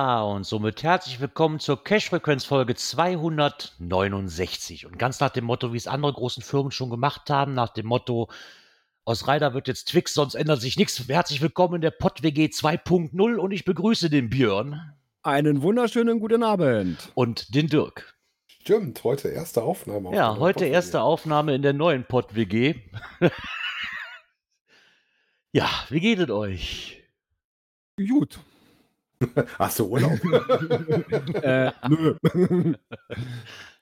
Ja, und somit herzlich willkommen zur Cash-Frequenz-Folge 269. Und ganz nach dem Motto, wie es andere großen Firmen schon gemacht haben, nach dem Motto, aus Reider wird jetzt Twix, sonst ändert sich nichts. Herzlich willkommen in der PodWG 2.0 und ich begrüße den Björn Einen wunderschönen guten Abend. und den Dirk. Stimmt, heute erste Aufnahme. auf Ja, heute erste Aufnahme in der neuen PodWG. ja, wie geht es euch? Gut. Ach so, Urlaub. äh, nö.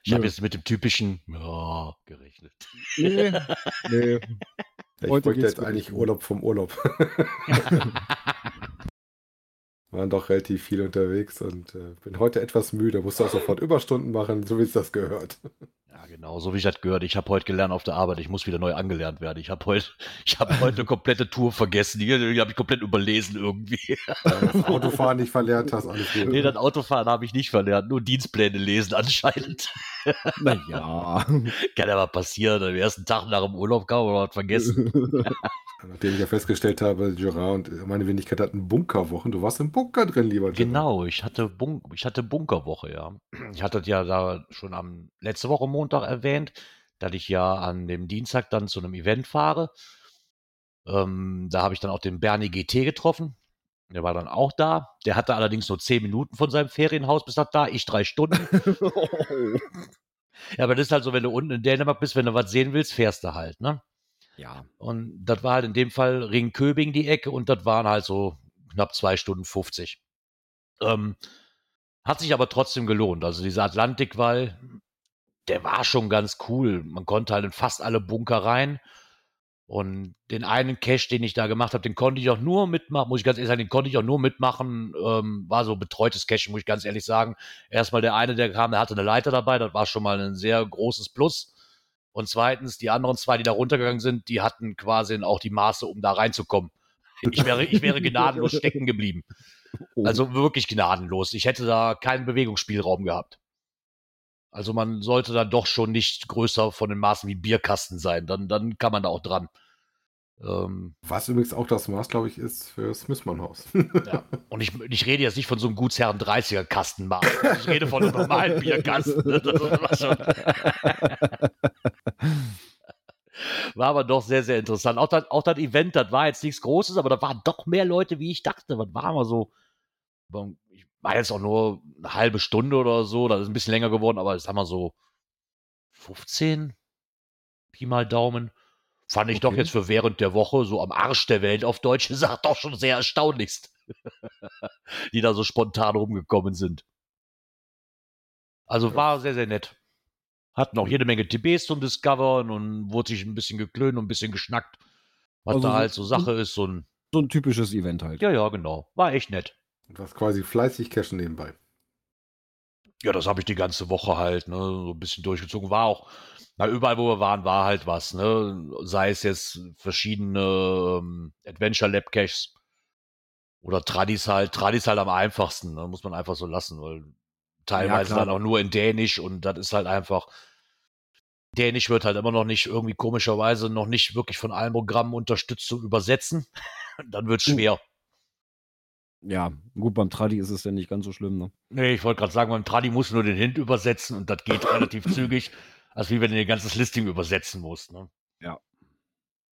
Ich habe jetzt mit dem typischen ja, gerechnet. nee. Nee. ich Heute wollte jetzt eigentlich. Urlaub vom Urlaub. Waren doch relativ viel unterwegs und äh, bin heute etwas müde. Musste auch sofort Überstunden machen, so wie es das gehört. Ja, genau, so wie ich das gehört. Ich habe heute gelernt auf der Arbeit, ich muss wieder neu angelernt werden. Ich habe heute, ich habe heute eine komplette Tour vergessen. Die, die habe ich komplett überlesen irgendwie. Das Autofahren nicht verlernt hast, alles gut. Nee, das Autofahren habe ich nicht verlernt, nur Dienstpläne lesen anscheinend. Naja. Kann ja mal passieren. Am ersten Tag nach dem Urlaub kann man was vergessen. Nachdem ich ja festgestellt habe, Gerard und meine Wenigkeit hatten Bunkerwochen. Du warst im Bunker drin, lieber Gerard. Genau, ich hatte, Bunk ich hatte Bunkerwoche, ja. Ich hatte ja da schon am letzte Woche Montag erwähnt, dass ich ja an dem Dienstag dann zu einem Event fahre. Ähm, da habe ich dann auch den Bernie GT getroffen. Der war dann auch da. Der hatte allerdings nur zehn Minuten von seinem Ferienhaus bis nach da, ich drei Stunden. Ja, aber das ist halt so, wenn du unten in Dänemark bist, wenn du was sehen willst, fährst du halt, ne? ja. Und das war halt in dem Fall Ringköbing die Ecke und das waren halt so knapp zwei Stunden 50. Ähm, hat sich aber trotzdem gelohnt. Also dieser Atlantikwall, der war schon ganz cool. Man konnte halt in fast alle Bunker rein. Und den einen Cache, den ich da gemacht habe, den konnte ich auch nur mitmachen, muss ich ganz ehrlich sagen, den konnte ich auch nur mitmachen, ähm, war so betreutes Cache, muss ich ganz ehrlich sagen. Erstmal der eine, der kam, der hatte eine Leiter dabei, das war schon mal ein sehr großes Plus. Und zweitens, die anderen zwei, die da runtergegangen sind, die hatten quasi auch die Maße, um da reinzukommen. Ich wäre, ich wäre gnadenlos stecken geblieben. Oh. Also wirklich gnadenlos. Ich hätte da keinen Bewegungsspielraum gehabt. Also man sollte dann doch schon nicht größer von den Maßen wie Bierkasten sein. Dann, dann kann man da auch dran. Ähm, Was übrigens auch das Maß, glaube ich, ist für das Missmannhaus. ja. Und ich, ich rede jetzt nicht von so einem Gutsherren 30er Kastenmaß. Ich rede von einem normalen Bierkasten. War, aber doch sehr, sehr interessant. Auch das, auch das Event, das war jetzt nichts Großes, aber da waren doch mehr Leute, wie ich dachte. Was war mal so? Ich war jetzt auch nur eine halbe Stunde oder so. Das ist ein bisschen länger geworden, aber haben wir so 15 Pi mal Daumen. Fand ich doch Okay. jetzt für während der Woche so am Arsch der Welt auf Deutsch gesagt doch schon sehr erstaunlichst. die da so spontan rumgekommen sind. Also war sehr, sehr nett. Hatten auch jede Menge TBs zum Discovern und wurde sich ein bisschen geklönt und ein bisschen geschnackt. Was Also da halt so Sache ist, so ein. So ein typisches Event halt. Ja, ja, genau. War echt nett. Und was quasi fleißig cashen nebenbei. Ja, das habe ich die ganze Woche halt, ne, so ein bisschen durchgezogen. War auch, na, überall, wo wir waren, war halt was, ne? Sei es jetzt verschiedene ähm, Adventure Lab Caches oder Tradis halt. Tradis halt am einfachsten, ne? Muss man einfach so lassen, weil teilweise klar. dann auch nur in Dänisch und das ist halt einfach. Dänisch wird halt immer noch nicht irgendwie komischerweise noch nicht wirklich von allen Programmen unterstützt zu übersetzen. dann wird Uh. schwer. Ja, gut, beim Tradi ist es ja nicht ganz so schlimm, ne? Nee, ich wollte gerade sagen, beim Tradi musst du nur den Hint übersetzen und das geht relativ zügig, als wie wenn du dein ganzes Listing übersetzen musst. Ne? Ja.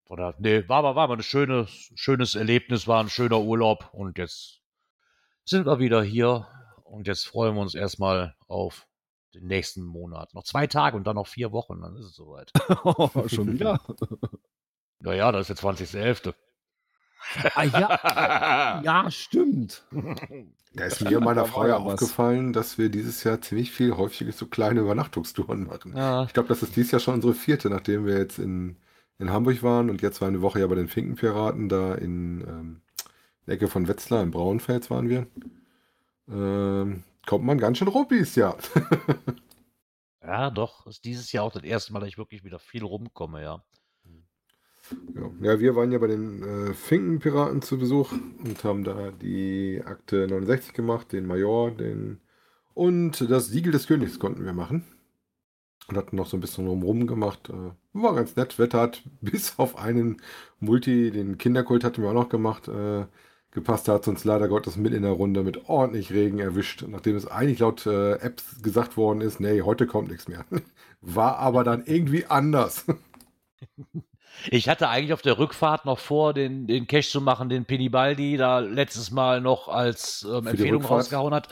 Oder, nee, war aber, war aber ein schönes, schönes Erlebnis, war ein schöner Urlaub und jetzt sind wir wieder hier und jetzt freuen wir uns erstmal auf den nächsten Monat. Noch zwei Tage und dann noch vier Wochen, dann ist es soweit. Schon wieder? Naja, das ist der 20.11. ah, ja. ja, stimmt. Da ist mir und meiner Frau ja aufgefallen, dass wir dieses Jahr ziemlich viel häufig so kleine Übernachtungstouren machen. ja, Ich glaube, das ist dieses Jahr schon unsere vierte, nachdem wir jetzt in, in Hamburg waren und jetzt war eine Woche ja bei den Finkenpiraten da in ähm, Ecke von Wetzlar in Braunfels waren wir. Ähm, kommt man ganz schön ruppis, ja. Ja, doch. Ist dieses Jahr auch das erste Mal, dass ich wirklich wieder viel rumkomme, ja. Ja, ja wir waren ja bei den äh, Finkenpiraten zu Besuch und haben da die Akte 69 gemacht, den Major, den und das Siegel des Königs konnten wir machen. Und hatten noch so ein bisschen rumrum gemacht. Äh, war ganz nett. Wetter hat bis auf einen Multi, den Kinderkult hatten wir auch noch gemacht, äh, gepasst. Hat uns leider Gottes mit in der Runde mit ordentlich Regen erwischt. Nachdem es eigentlich laut äh, Apps gesagt worden ist, nee, heute kommt nichts mehr. War aber dann irgendwie anders. Ich hatte eigentlich auf der Rückfahrt noch vor, den, den Cash zu machen, den Pinibaldi da letztes Mal noch als ähm, Empfehlung rausgehauen hat.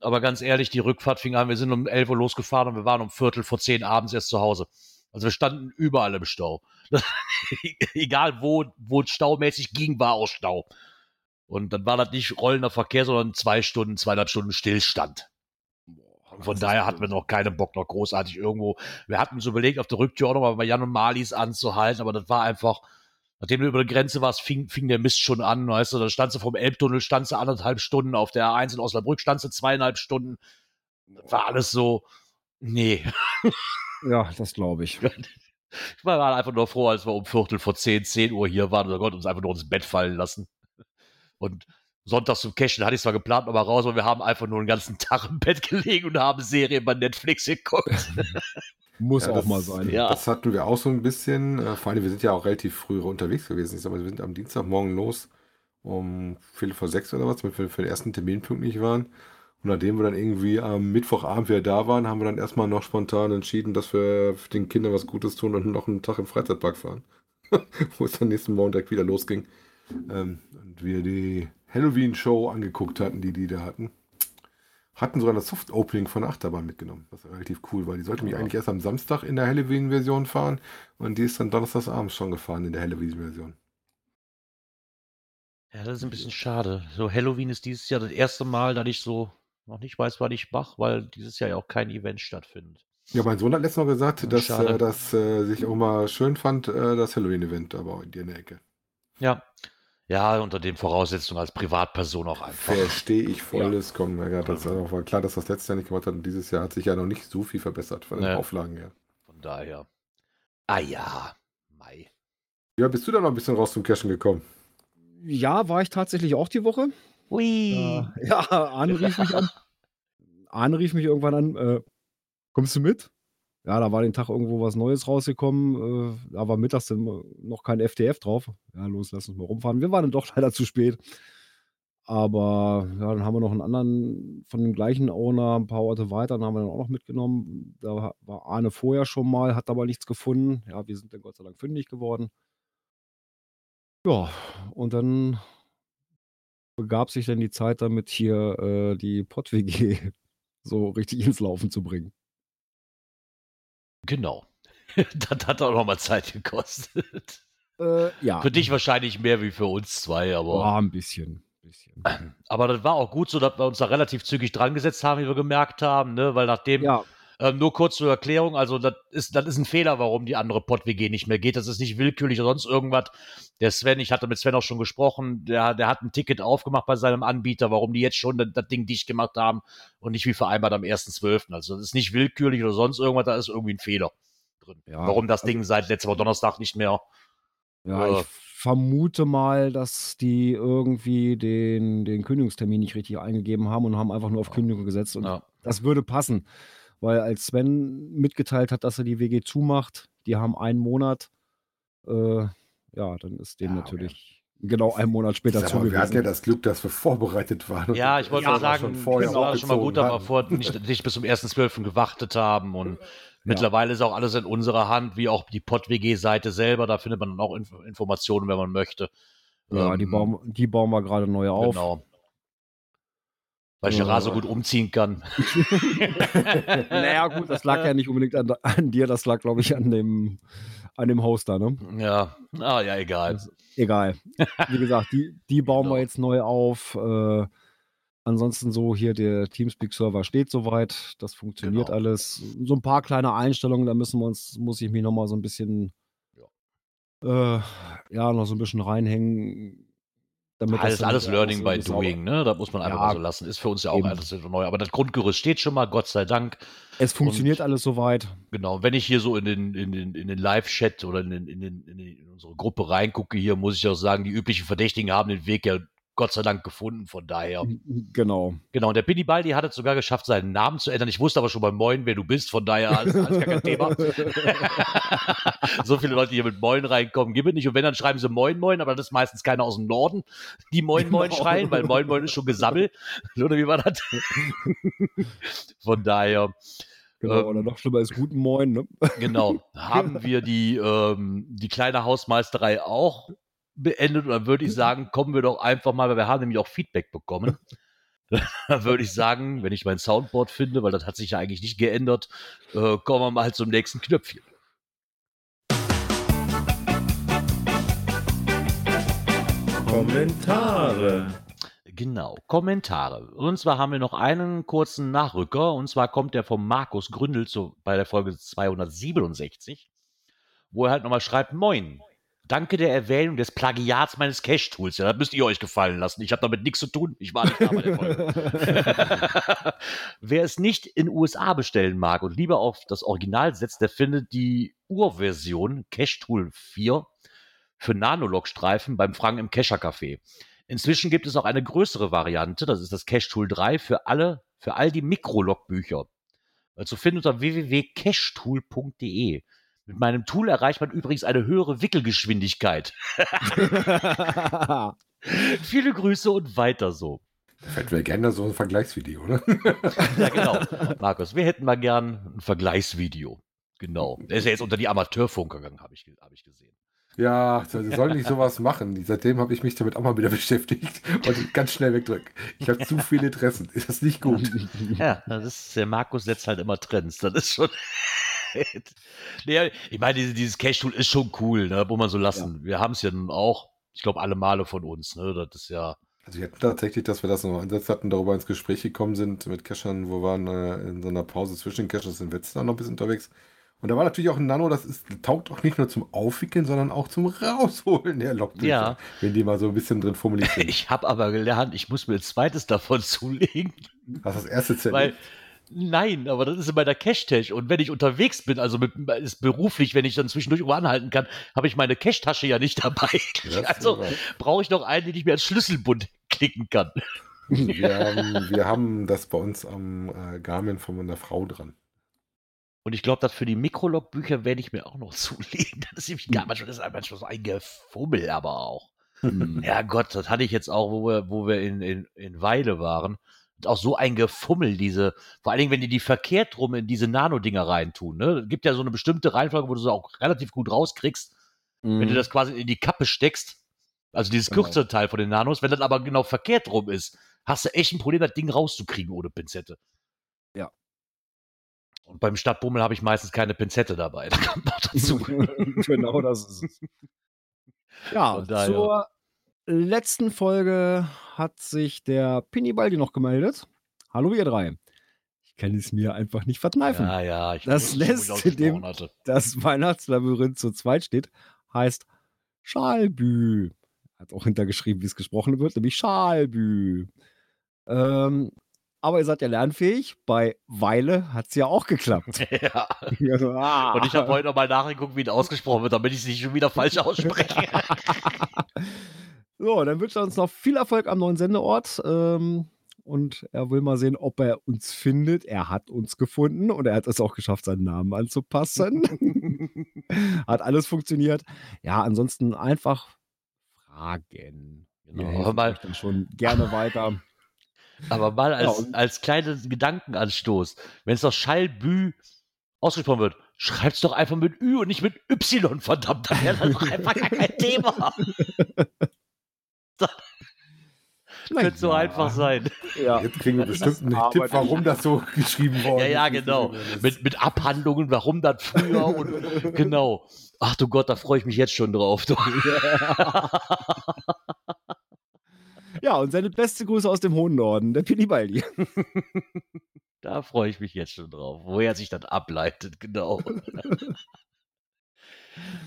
Aber ganz ehrlich, die Rückfahrt fing an, wir sind um 11 Uhr losgefahren und wir waren um Viertel vor zehn abends erst zu Hause. Also wir standen überall im Stau. Egal wo, wo es staumäßig ging, war auch Stau. Und dann war das nicht rollender Verkehr, sondern zwei Stunden, zweieinhalb Stunden Stillstand. Von daher hatten wir noch keinen Bock, noch großartig irgendwo. Wir hatten uns überlegt, auf der Rücktür auch nochmal bei Jan und Malis anzuhalten, aber das war einfach, nachdem du über die Grenze warst, fing, fing der Mist schon an, weißt du, da standst du vom Elbtunnel, standst du anderthalb Stunden, auf der A1 in Osnabrück standst du zweieinhalb Stunden. Das war alles so, nee. Ja, das glaube ich. Ich war einfach nur froh, als wir um Viertel vor zehn, zehn Uhr hier waren und Gott uns einfach nur ins Bett fallen lassen. Und sonntags zum Cashen hatte ich zwar geplant, aber raus, aber wir haben einfach nur den ganzen Tag im Bett gelegen und haben Serien bei Netflix geguckt. Muss Ja, auch das- mal sein. ja. Das hatten wir auch so ein bisschen. Äh, vor allem, wir sind ja auch relativ früh unterwegs gewesen. Ich sag mal, wir sind am Dienstagmorgen los um Viertel vor sechs oder was, damit wir für den ersten Termin pünktlich waren. Und nachdem wir dann irgendwie am Mittwochabend wieder da waren, haben wir dann erstmal noch spontan entschieden, dass wir den Kindern was Gutes tun und noch einen Tag im Freizeitpark fahren. Wo es dann nächsten Morgen direkt wieder losging. Ähm, und wir die Halloween-Show angeguckt hatten, die die da hatten. Hatten sogar das Soft-Opening von der Achterbahn mitgenommen, was relativ cool war. Die sollte mich Ja. eigentlich erst am Samstag in der Halloween-Version fahren und die ist dann donnerstagsabends schon gefahren in der Halloween-Version. Ja, das ist ein bisschen schade. So, Halloween ist dieses Jahr das erste Mal, dass ich so noch nicht weiß, was ich mache, weil dieses Jahr ja auch kein Event stattfindet. Ja, mein Sohn hat letztes Mal gesagt, Ja, dass schade. er das äh, sich auch mal schön fand, äh, das Halloween-Event, aber in der Ecke. Ja. Ja, unter den Voraussetzungen als Privatperson auch einfach. Verstehe ich volles kommen. Ja, das war war klar, dass das letztes Jahr nicht gemacht hat und dieses Jahr hat sich ja noch nicht so viel verbessert von den Nee. Auflagen her. Von daher. Ah ja, Mai. Ja, bist du da noch ein bisschen raus zum Cashen gekommen? Ja, war ich tatsächlich auch die Woche. Hui. Äh, ja, Arne rief mich an. Arne rief mich irgendwann an. Äh, kommst du mit? Ja, da war den Tag irgendwo was Neues rausgekommen. Äh, da war mittags dann noch kein FDF drauf. Ja, los, lass uns mal rumfahren. Wir waren dann doch leider zu spät. Aber ja, dann haben wir noch einen anderen von dem gleichen Owner ein paar Orte weiter, dann haben wir dann auch noch mitgenommen. Da war Arne vorher schon mal, hat aber nichts gefunden. Ja, wir sind dann Gott sei Dank fündig geworden. Ja, und dann begab sich dann die Zeit damit, hier äh, die Pott-WG so richtig ins Laufen zu bringen. Genau. das hat auch nochmal Zeit gekostet. Äh, ja, Für dich wahrscheinlich mehr wie für uns zwei, aber. war ein bisschen. bisschen. Aber das war auch gut so, dass wir uns da relativ zügig dran gesetzt haben, wie wir gemerkt haben, ne? Weil nachdem, Ja, ähm, nur kurz zur Erklärung, also das ist, das ist ein Fehler, warum die andere Pott-WG nicht mehr geht. Das ist nicht willkürlich oder sonst irgendwas. Der Sven, ich hatte mit Sven auch schon gesprochen, der, der hat ein Ticket aufgemacht bei seinem Anbieter, warum die jetzt schon das, das Ding dicht gemacht haben und nicht wie vereinbart am 1.12. Also das ist nicht willkürlich oder sonst irgendwas, da ist irgendwie ein Fehler drin. Ja, warum das also- Ding seit letzter Woche Donnerstag nicht mehr. ja, Äh. ich vermute mal, dass die irgendwie den, den Kündigungstermin nicht richtig eingegeben haben und haben einfach nur auf Kündigung gesetzt. Und Ja. das würde passen, weil als Sven mitgeteilt hat, dass er die WG zumacht, die haben einen Monat, äh, ja, dann ist dem Ja, natürlich genau einen Monat später mal, wir hatten ja zugewiesen. das Glück, dass wir vorbereitet waren. Ja, ich wollte Ja, mal sagen, schon vorher war schon mal gut, dass wir aufgezogen vor, nicht, nicht bis zum 1.12. gewartet haben. Und Ja. mittlerweile ist auch alles in unserer Hand, wie auch die Pott-WG-Seite selber. Da findet man dann auch Inf Informationen, wenn man möchte. Ja, die Ähm, bauen, die bauen wir gerade neu auf. Genau. Weil ich Ja. Rasen gut umziehen kann. naja, gut, das lag ja nicht unbedingt an, an dir, das lag, glaube ich, an dem, an dem Hoster, ne? Ja, ah, ja, egal. Das- Egal. Wie gesagt, die, die bauen Genau. wir jetzt neu auf. Äh, ansonsten so hier der Teamspeak-Server steht soweit. Das funktioniert Genau. alles. So ein paar kleine Einstellungen, da müssen wir uns, muss ich mich nochmal so ein bisschen, äh, ja, noch so ein bisschen reinhängen. Damit Alles, das dann alles auch Learning by doing, ne? Da muss man einfach Ja, mal so lassen. Ist für uns ja auch eben. alles neu. Aber das Grundgerüst steht schon mal, Gott sei Dank. Es funktioniert alles soweit. Genau, wenn ich hier so in den, in den, in den Live-Chat oder in, den, in, den, in, den, in unsere Gruppe reingucke, hier muss ich auch sagen, die üblichen Verdächtigen haben den Weg ja Gott sei Dank gefunden. Von daher. Genau. Genau, und der Billy Baldi hat es sogar geschafft, seinen Namen zu ändern. Ich wusste aber schon beim Moin, wer du bist, von daher alles, alles gar kein Thema. so viele Leute, die hier mit Moin reinkommen, gibt es nicht. Und wenn, dann schreiben sie Moin Moin, aber das ist meistens keiner aus dem Norden, die Moin Moin Genau. schreien, weil Moin Moin ist schon gesammelt. Oder wie war das? von daher, Genau. Ähm, Oder noch schlimmer ist guten Moin, ne? genau, haben wir die, ähm, die kleine Hausmeisterei auch beendet. Und dann würde ich sagen, kommen wir doch einfach mal, weil wir haben nämlich auch Feedback bekommen. Dann würde ich sagen, wenn ich mein Soundboard finde, weil das hat sich ja eigentlich nicht geändert, äh, kommen wir mal zum nächsten Knöpfchen. Kommentare. Genau, Kommentare. Und zwar haben wir noch einen kurzen Nachrücker. Und zwar kommt der vom Markus Gründel zu, bei der Folge 267, wo er halt nochmal schreibt, Moin, danke der Erwähnung des Plagiats meines Cache-Tools. Ja, das müsst ihr euch gefallen lassen. Ich habe damit nichts zu tun. Ich war nicht da bei der Folge. Wer es nicht in USA bestellen mag und lieber auf das Original setzt, der findet die Urversion Cache Tool 4 für Nanolog-Streifen beim Frank im Kescher Café. Inzwischen gibt es auch eine größere Variante, das ist das Cache Tool 3 für alle, für all die Mikrolog-Bücher. Zu finden unter www.cachetool.de. Mit meinem Tool erreicht man übrigens eine höhere Wickelgeschwindigkeit. Viele Grüße und weiter so. Da hätten wir gerne so ein Vergleichsvideo, ne? Ja, genau. Markus, wir hätten mal gern ein Vergleichsvideo. Genau. Der ist ja jetzt unter die Amateurfunker gegangen, habe ich, hab ich gesehen. Ja, so- sie sollen nicht sowas machen. Seitdem habe ich mich damit auch mal wieder beschäftigt und ganz schnell wegdrücken. Ich habe zu viele Interessen. Ist das nicht gut? Ja, das ist, der Markus setzt halt immer Trends. Das ist schon. Nee, ich meine, dieses, dieses Cash-Tool ist schon cool, ne? Muss man so lassen. Wir haben es ja nun auch, ich glaube, alle Male von uns, ne? Das ist ja. Also wir hatten tatsächlich, dass wir das noch ansetzt hatten, darüber ins Gespräch gekommen sind mit Cachern, wo wir waren äh, in so einer Pause zwischen den Cachers sind wir jetzt noch ein bisschen unterwegs. Und da war natürlich auch ein Nano, das ist, taugt auch nicht nur zum Aufwickeln, sondern auch zum Rausholen der Logbücher. Ja. Wenn die mal so ein bisschen drin formuliert sind. Ich habe aber gelernt, ich muss mir ein zweites davon zulegen. Hast das erste Zelt? Weil, nein, aber das ist in meiner Cache-Tasche. Und wenn ich unterwegs bin, also mit, ist beruflich, wenn ich dann zwischendurch irgendwo anhalten kann, habe ich meine Cache-Tasche ja nicht dabei. Also brauche ich noch einen, den ich mir als Schlüsselbund klicken kann. wir, haben, wir haben das bei uns am äh, Garmin von meiner Frau dran. Und ich glaube, das für die Mikrolog-Bücher werde ich mir auch noch zulegen. Das ist nämlich gar manchmal, das ist manchmal so ein Gefummel, aber auch. Ja Gott, das hatte ich jetzt auch, wo wir, wo wir in, in, in Weile waren. Auch so ein Gefummel, diese, vor allen Dingen, wenn die die verkehrt rum in diese Nano-Dinger reintun. Ne? Es gibt ja so eine bestimmte Reihenfolge, wo du sie auch relativ gut rauskriegst, wenn du das quasi in die Kappe steckst. Also dieses Genau. kürzere Teil von den Nanos. Wenn das aber genau verkehrt rum ist, hast du echt ein Problem, das Ding rauszukriegen ohne Pinzette. Ja. Und beim Stadtbummel habe ich meistens keine Pinzette dabei. Das kommt noch dazu. genau das ist es. Ja, zur letzten Folge hat sich der Pinibaldi noch gemeldet. Hallo ihr drei. Ich kann es mir einfach nicht verkneifen. Ja, ja, ich Das ich lässt ausgesprochen dem- hatte. Das Weihnachtslabyrinth zu zweit steht, heißt Schalbü. Hat auch hintergeschrieben, wie es gesprochen wird, nämlich Schalbü. Ähm, aber ihr seid ja lernfähig. Bei Weile hat es ja auch geklappt. Ja. Also, ah. Und ich habe heute nochmal nachgeguckt, wie es ausgesprochen wird, damit ich es nicht schon wieder falsch ausspreche. So, dann wünscht er uns noch viel Erfolg am neuen Sendeort. Ähm, und er will mal sehen, ob er uns findet. Er hat uns gefunden und er hat es auch geschafft, seinen Namen anzupassen. hat alles funktioniert. Ja, ansonsten einfach fragen. Genau, Wir aber mal- dann schon gerne weiter. Aber mal als, Ja, als kleinen Gedankenanstoß, wenn es doch Schallbü ausgesprochen wird, schreib's doch einfach mit Ü und nicht mit Y, verdammt, dann wäre das doch einfach gar kein Thema. Könnte so Ja. einfach sein. Ja. Jetzt kriegen wir bestimmt einen Aber Tipp, warum das so geschrieben worden Ja, ja, ist. genau. Mit, mit Abhandlungen, warum das früher und genau. Ach du Gott, da freue ich mich jetzt schon drauf. Ja, und seine beste Grüße aus dem hohen Norden, der Pinibaldi. Da freue ich mich jetzt schon drauf, woher sich das ableitet, genau.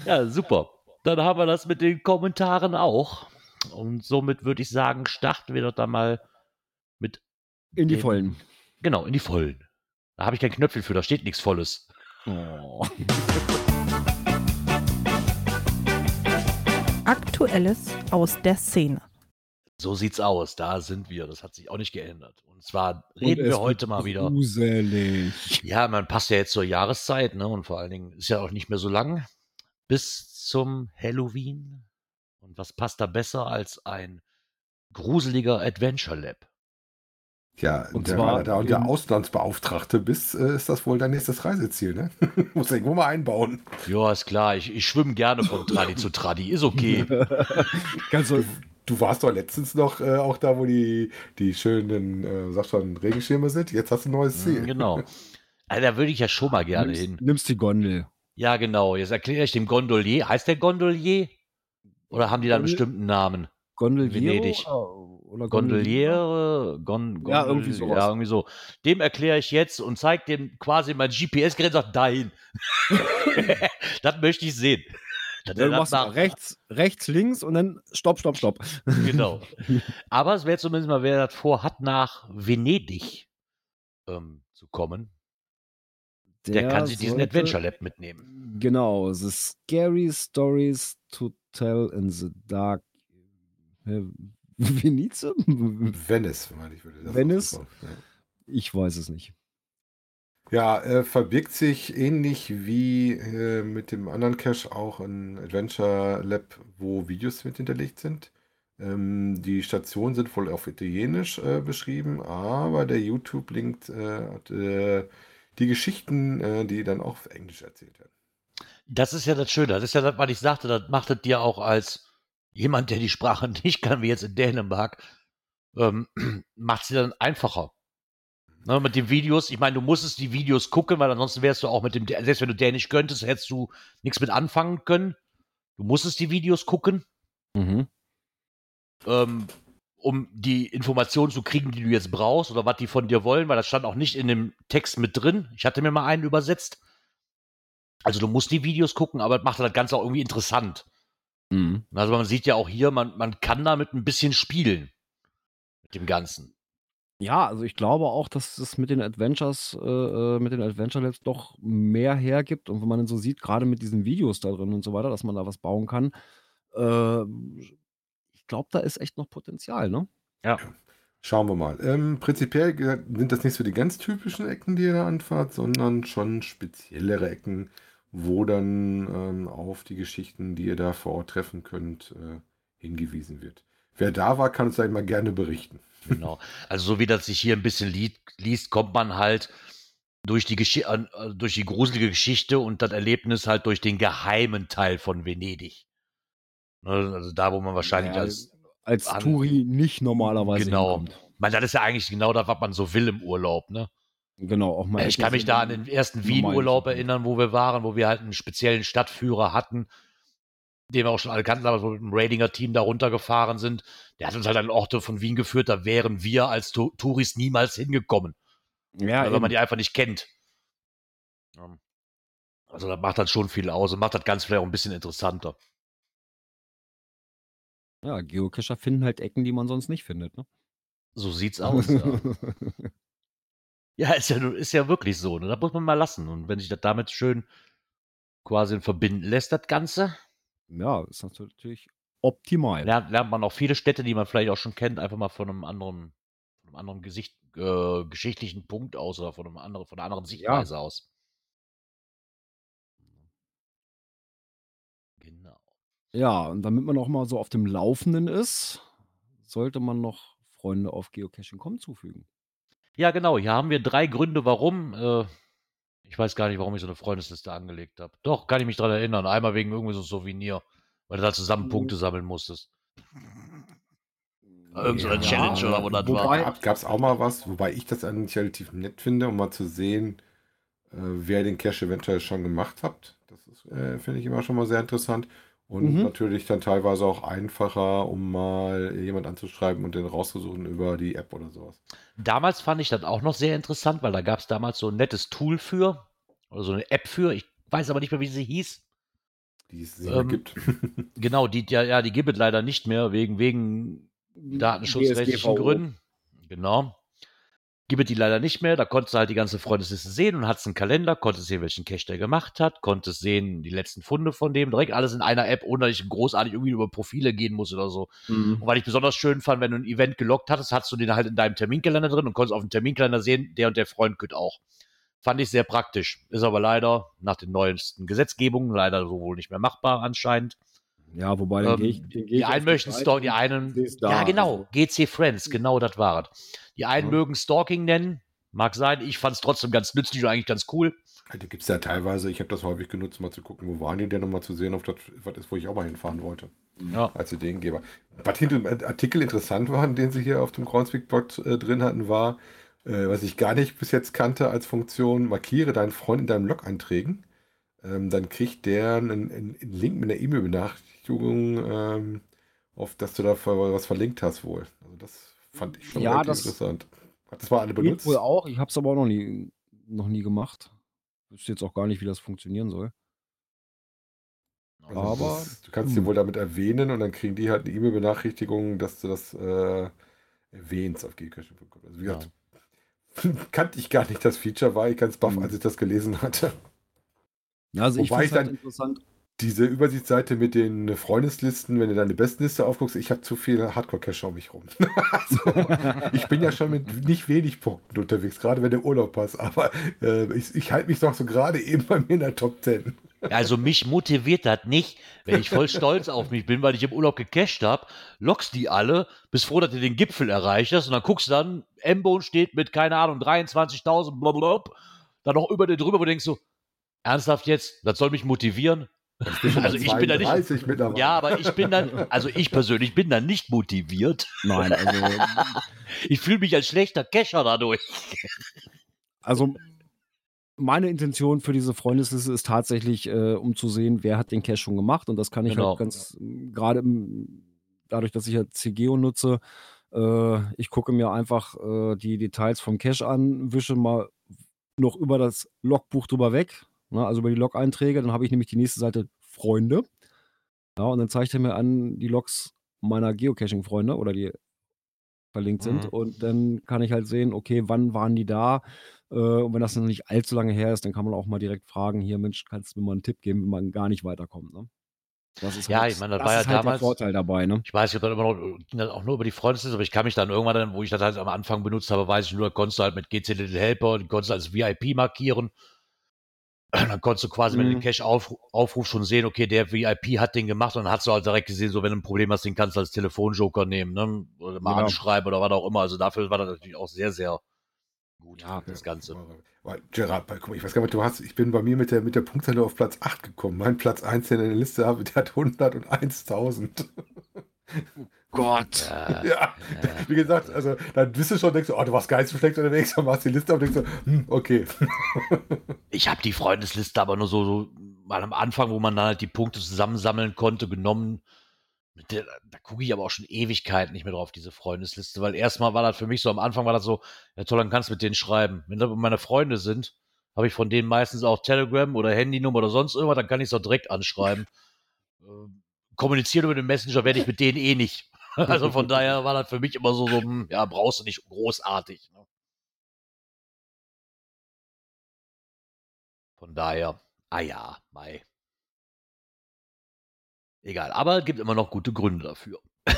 ja, super. Dann haben wir das mit den Kommentaren auch. Und somit würde ich sagen, starten wir doch da mal mit, In die Den- Vollen. genau, in die Vollen. Da habe ich kein Knöpfel für, da steht nichts Volles. Oh. Aktuelles aus der Szene. So sieht's aus, da sind wir. Das hat sich auch nicht geändert. Und zwar reden Und wir heute mal wieder. Gruselig. Ja, man passt ja jetzt zur Jahreszeit, ne? Und vor allen Dingen ist ja auch nicht mehr so lang bis zum Halloween. Und was passt da besser als ein gruseliger Adventure Lab? Ja, Und der, zwar du da der Auslandsbeauftragte bist, äh, ist das wohl dein nächstes Reiseziel, ne? Muss irgendwo mal einbauen. Ja, ist klar. Ich, ich schwimme gerne von Tradi zu Tradi. Ist okay. Ganz so, Du warst doch letztens noch äh, auch da, wo die, die schönen, äh, sag schon, Regenschirme sind. Jetzt hast du ein neues Ziel. genau. Also, da würde ich ja schon mal gerne nimmst, hin. nimmst die Gondel. Ja, genau. Jetzt erkläre ich dem Gondolier. Heißt der Gondolier? Oder haben die da einen bestimmten Namen? Gondeliero Venedig. oder, Gondoliere, Gon, Ja, Gondel- irgendwie sowas. Ja, irgendwie so. Dem erkläre ich jetzt und zeige dem quasi mein GPS-Gerät und sage, dahin. das möchte ich sehen. Dass Ja, du machst macht. rechts, rechts, links und dann stopp, stopp, stopp. Genau. Aber es wäre zumindest mal, wer das vorhat, nach Venedig ähm, zu kommen, der, kann sich diesen Adventure Lab mitnehmen. Genau, the scary stories to tell in the dark. Venice? Venice, meine ich, würde das Venice? Ja. Ich weiß es nicht. Ja, äh, verbirgt sich ähnlich wie äh, mit dem anderen Cache auch ein Adventure Lab, wo Videos mit hinterlegt sind. Ähm, die Stationen sind wohl auf Italienisch äh, beschrieben, aber der YouTube-Link äh, hat äh, die Geschichten, äh, die dann auch auf Englisch erzählt werden. Das ist ja das Schöne. Das ist ja das, was ich sagte. Das macht es dir auch als jemand, der die Sprache nicht kann, wie jetzt in Dänemark, ähm, macht sie dann einfacher. Ne, mit den Videos, ich meine, du musstest die Videos gucken, weil ansonsten wärst du auch mit dem, selbst wenn du Dänisch könntest, hättest du nichts mit anfangen können. Du musstest die Videos gucken, Mhm. ähm, um die Informationen zu kriegen, die du jetzt brauchst oder was die von dir wollen, weil das stand auch nicht in dem Text mit drin. Ich hatte mir mal einen übersetzt. Also du musst die Videos gucken, aber das macht das Ganze auch irgendwie interessant. Mhm. Also man sieht ja auch hier, man, man kann damit ein bisschen spielen. Mit dem Ganzen. Ja, also ich glaube auch, dass es mit den Adventures, äh, äh, mit den Adventure Labs doch mehr hergibt. Und wenn man dann so sieht, gerade mit diesen Videos da drin und so weiter, dass man da was bauen kann, äh, ich glaube, da ist echt noch Potenzial, ne? Ja. Schauen wir mal. Ähm, prinzipiell sind das nicht so die ganz typischen Ecken, die ihr da anfahrt, sondern schon speziellere Ecken, wo dann ähm, auf die Geschichten, die ihr da vor Ort treffen könnt, äh, hingewiesen wird. Wer da war, kann uns eigentlich mal gerne berichten. Genau. Also so wie das sich hier ein bisschen liest, liest kommt man halt durch die, Geschi an- äh, durch die gruselige Geschichte und das Erlebnis halt durch den geheimen Teil von Venedig. Ne, Also da, wo man wahrscheinlich Ja, als Als an- Touri nicht normalerweise Genau. hinkommt. Meine, das ist ja eigentlich genau das, was man so will im Urlaub, ne? Genau, auch mal ich kann mich da an den ersten Wien-Urlaub erinnern, wo wir waren, wo wir halt einen speziellen Stadtführer hatten, den wir auch schon alle kannten, aber so mit dem Ratinger-Team da runtergefahren sind. Der hat uns halt an Orte von Wien geführt, da wären wir als Touris niemals hingekommen, Ja, weil man die einfach nicht kennt. Also das macht dann schon viel aus und macht das Ganze vielleicht auch ein bisschen interessanter. Ja, Geocacher finden halt Ecken, die man sonst nicht findet, ne? So sieht's aus. ja. Ja, ist ja, ist ja wirklich so. Ne? Das muss man mal lassen. Und wenn sich das damit schön quasi verbinden lässt, das Ganze, ja, ist natürlich optimal. lernt, lernt man auch viele Städte, die man vielleicht auch schon kennt, einfach mal von einem anderen, von einem anderen Gesicht, äh, geschichtlichen Punkt aus oder von, einem anderen, von einer anderen Sichtweise aus. Ja, und damit man auch mal so auf dem Laufenden ist, sollte man noch Freunde auf geocaching.com zufügen. Ja, genau. Hier haben wir drei Gründe, warum. Äh, ich weiß gar nicht, warum ich so eine Freundesliste angelegt habe. Doch, kann ich mich dran erinnern. Einmal wegen irgendwie so einem Souvenir, weil du da zusammen Mhm. Punkte sammeln musstest. Irgend so eine Ja, Challenge oder wo das war. wobei- Gab es auch mal was, wobei ich das eigentlich relativ nett finde, um mal zu sehen, äh, wer den Cache eventuell schon gemacht hat. Das ist, äh, finde ich immer schon mal sehr interessant. Und Mhm. natürlich dann teilweise auch einfacher, um mal jemand anzuschreiben und den rauszusuchen über die App oder sowas. Damals fand ich das auch noch sehr interessant, weil da gab es damals so ein nettes Tool für, oder so eine App für. Ich weiß aber nicht mehr, wie sie hieß. die es nicht Ähm, gibt. Genau, die, ja, ja, die gibt es leider nicht mehr, wegen, wegen datenschutzrechtlichen DSGVO. Gründen. Genau. Gibt die leider nicht mehr. Da konntest du halt die ganze Freundesliste sehen und hattest einen Kalender, konntest sehen, welchen Cache der gemacht hat, konntest sehen, die letzten Funde von dem, direkt alles in einer App, ohne dass ich großartig irgendwie über Profile gehen muss oder so. Mhm. Und weil ich besonders schön fand, wenn du ein Event gelockt hattest, hattest du den halt in deinem Terminkalender drin und konntest auf dem Terminkalender sehen, der und der Freund kütt auch. Fand ich sehr praktisch. Ist aber leider nach den neuesten Gesetzgebungen leider so wohl nicht mehr machbar anscheinend. Ja, wobei, dann Ähm, ich, dann geh Die einen möchten Seite Stalking, die und einen. seh's da. ja, genau. GC Friends, genau das war es. Die einen Ja. mögen Stalking nennen. Mag sein. Ich fand es trotzdem ganz nützlich und eigentlich ganz cool. Da gibt es ja teilweise, ich habe das häufig genutzt, mal zu gucken, wo waren die denn, um mal zu sehen, ob das was ist, wo ich auch mal hinfahren wollte, Ja. als Ideengeber. Was hinter dem Artikel interessant war, den sie hier auf dem Groundspeak-Bot äh, drin hatten, war, äh, was ich gar nicht bis jetzt kannte als Funktion, markiere deinen Freund in deinen Log-Einträgen. Ähm, dann kriegt der einen, einen, Link mit einer E-Mail-Benachrichtigung, ähm, auf dass du da was verlinkt hast wohl. Also das fand ich schon Ja, das- interessant. Hat das mal alle benutzt? wohl auch. Ich habe es aber auch noch nie, noch nie gemacht. Wüsste jetzt auch gar nicht, wie das funktionieren soll. Also Aber, das, du kannst hm. sie wohl damit erwähnen und dann kriegen die halt eine E-Mail-Benachrichtigung, dass du das äh, erwähnst auf geocaching.com. Also wie Ja. gesagt, kannte ich gar nicht das Feature, war ich ganz baff, Hm. als ich das gelesen hatte. Ja, also ich finde halt dann- interessant. Diese Übersichtsseite mit den Freundeslisten, wenn du deine Bestenliste aufguckst, ich habe zu viel Hardcore-Cache um mich rum. also, ich bin ja schon mit nicht wenig Punkten unterwegs, gerade wenn der Urlaub passt, aber äh, ich, ich halte mich doch so gerade eben bei mir in der Top 10. Also mich motiviert das nicht, wenn ich voll stolz auf mich bin, weil ich im Urlaub gecached habe, lockst die alle, bist froh, dass du den Gipfel erreicht hast und dann guckst du dann, M-Bone steht mit, keine Ahnung, 23.000, blablabla, dann noch über dir drüber, wo du denkst so, ernsthaft jetzt, das soll mich motivieren? Also ich bin da nicht, 32 mittlerweile. ja, aber ich bin dann, also ich persönlich bin dann nicht motiviert. Nein, also, Ich fühle mich als schlechter Cacher dadurch. also meine Intention für diese Freundesliste ist tatsächlich, äh, um zu sehen, wer hat den Cache schon gemacht. Und das kann ich Genau. halt ganz, gerade dadurch, dass ich ja CGO nutze, äh, ich gucke mir einfach äh, die Details vom Cache an, wische mal noch über das Logbuch drüber weg, ne, also über die Log-Einträge. Dann habe ich nämlich die nächste Seite Freunde. Ja, und dann zeigt er mir an die Logs meiner Geocaching-Freunde oder die verlinkt sind. Mhm. Und dann kann ich halt sehen, okay, wann waren die da? Äh, und wenn das noch nicht allzu lange her ist, dann kann man auch mal direkt fragen, hier, Mensch, kannst du mir mal einen Tipp geben, wenn man gar nicht weiterkommt, ne? Das ist Ja, halt, ich meine, das das war ja halt damals- der Vorteil dabei, ne? Ich weiß, ich habe dann immer noch, das auch nur über die Freundesliste, aber ich kann mich dann irgendwann, dann, wo ich das halt am Anfang benutzt habe, weiß ich nur, konntest du halt mit GC Little Helper, die konntest du als VIP markieren. Dann konntest du quasi, Mhm. Cache auf, aufrufst, schon sehen, okay, der VIP hat den gemacht und dann hast du halt direkt gesehen, so wenn du ein Problem hast, den kannst du als Telefonjoker nehmen, ne? Oder mal Ja. anschreiben oder was auch immer. Also dafür war das natürlich auch sehr, sehr gut, Ja, das Ganze. Aber Gerard, guck mal, ich weiß gar nicht, du hast, ich bin bei mir mit der, mit der Punktzahl auf Platz 8 gekommen. Mein Platz 1, den ich in der Liste habe, der hat 101.000. Gott. Äh, Ja, wie gesagt, also dann bist du schon, denkst du, oh, du warst geil zu schlecht unterwegs, dann machst du die Liste auf und denkst du, hm, okay. Ich habe die Freundesliste aber nur so, so mal am Anfang, wo man dann halt die Punkte zusammensammeln konnte, genommen. Mit der, da gucke ich aber auch schon Ewigkeiten nicht mehr drauf, diese Freundesliste, weil erstmal war das für mich so, am Anfang war das so, ja toll, dann kannst du mit denen schreiben. Wenn das meine Freunde sind, habe ich von denen meistens auch Telegram oder Handynummer oder sonst irgendwas, dann kann ich es auch direkt anschreiben. Ähm, kommunizieren über den Messenger werde ich mit denen eh nicht. Also von daher war das für mich immer so, so hm, ja, brauchst du nicht großartig. Ne? Von daher, ah ja, Mai. Egal, aber es gibt immer noch gute Gründe dafür.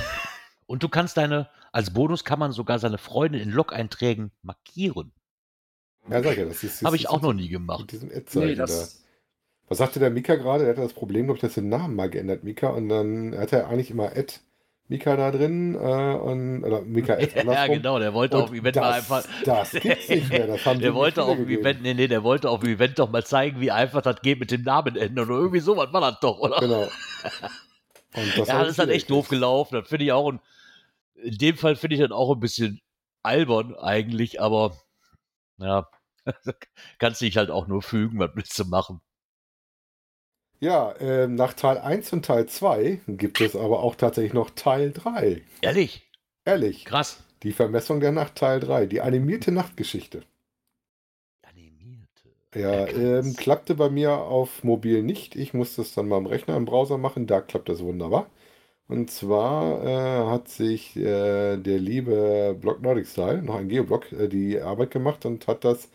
Und du kannst deine, als Bonus kann man sogar seine Freunde in Log-Einträgen markieren. Ja, sag ja, das ist. Habe ich auch noch nie Mit gemacht. diesem Ad-Zeichen Nee, da. das, Was sagte der Mika gerade? Der hatte das Problem, glaube ich, dass er den Namen mal geändert, Mika. Und dann hat er eigentlich immer Ad Mika da drin. Äh, und, oder Mika Ad, Ja, genau, der wollte Und auf dem Event mal das, einfach. Das gibt's nicht mehr. Das haben der wollte auf dem. Event, nee, nee, der wollte auf dem Event doch mal zeigen, wie einfach das geht mit dem Namen ändern. Oder irgendwie sowas war das doch, oder? Genau. Und das ja, das ist halt echt doof gelaufen. Das finde ich auch. Ein, in dem Fall finde ich das auch ein bisschen albern eigentlich, aber ja, kannst dich halt auch nur fügen, was willst du machen? Ja, ähm, nach Teil 1 und Teil 2 gibt es aber auch tatsächlich noch Teil 3. Animierte. Ja, Icons. ähm, klappte bei mir auf mobil nicht. Ich musste es dann mal im Rechner, im Browser machen. Da klappt das wunderbar. Und zwar äh, hat sich äh, der liebe Block Nordic Style, noch ein Geoblock, äh, die Arbeit gemacht und hat das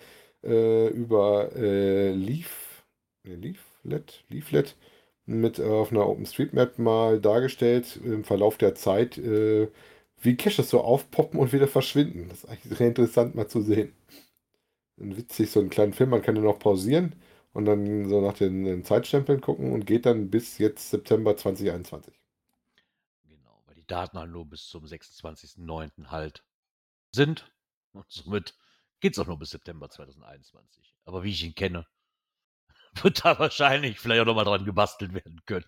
äh, über äh, Leaf, ne, Leaflet, Leaflet mit äh, auf einer OpenStreetMap mal dargestellt im Verlauf der Zeit, äh, wie Caches so aufpoppen und wieder verschwinden. Das ist eigentlich sehr interessant mal zu sehen. Und witzig, so einen kleinen Film, man kann den noch pausieren und dann so nach den, den Zeitstempeln gucken und geht dann bis jetzt September 2021. Genau, weil die Daten halt nur bis zum 26.09. halt sind. Und somit geht es auch nur bis September 2021. Aber wie ich ihn kenne, wird da wahrscheinlich vielleicht auch nochmal dran gebastelt werden können.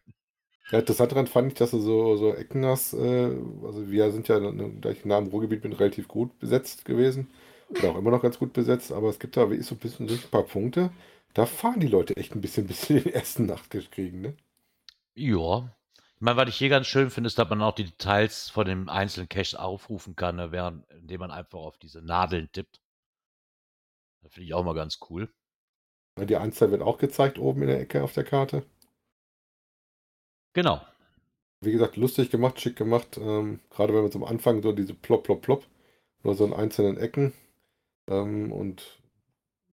Ja, interessant daran fand ich, dass du so, so Ecken hast. Äh, also wir sind ja, da ich nah im Ruhrgebiet bin, relativ gut besetzt gewesen. Oder auch immer noch ganz gut besetzt. Aber es gibt da so ein bisschen so ein paar Punkte. Da fahren die Leute echt ein bisschen, bis sie den ersten Nachttisch kriegen, ne? Ja. Ich meine, was ich hier ganz schön finde, ist, dass man auch die Details von dem einzelnen Cache aufrufen kann, ne, während, indem man einfach auf diese Nadeln tippt. Das finde ich auch mal ganz cool. Die Anzahl wird auch gezeigt oben in der Ecke auf der Karte. Genau. Wie gesagt, lustig gemacht, schick gemacht. Ähm, gerade wenn man zum Anfang so diese Plop, Plop, Plop, nur so in einzelnen Ecken ähm, und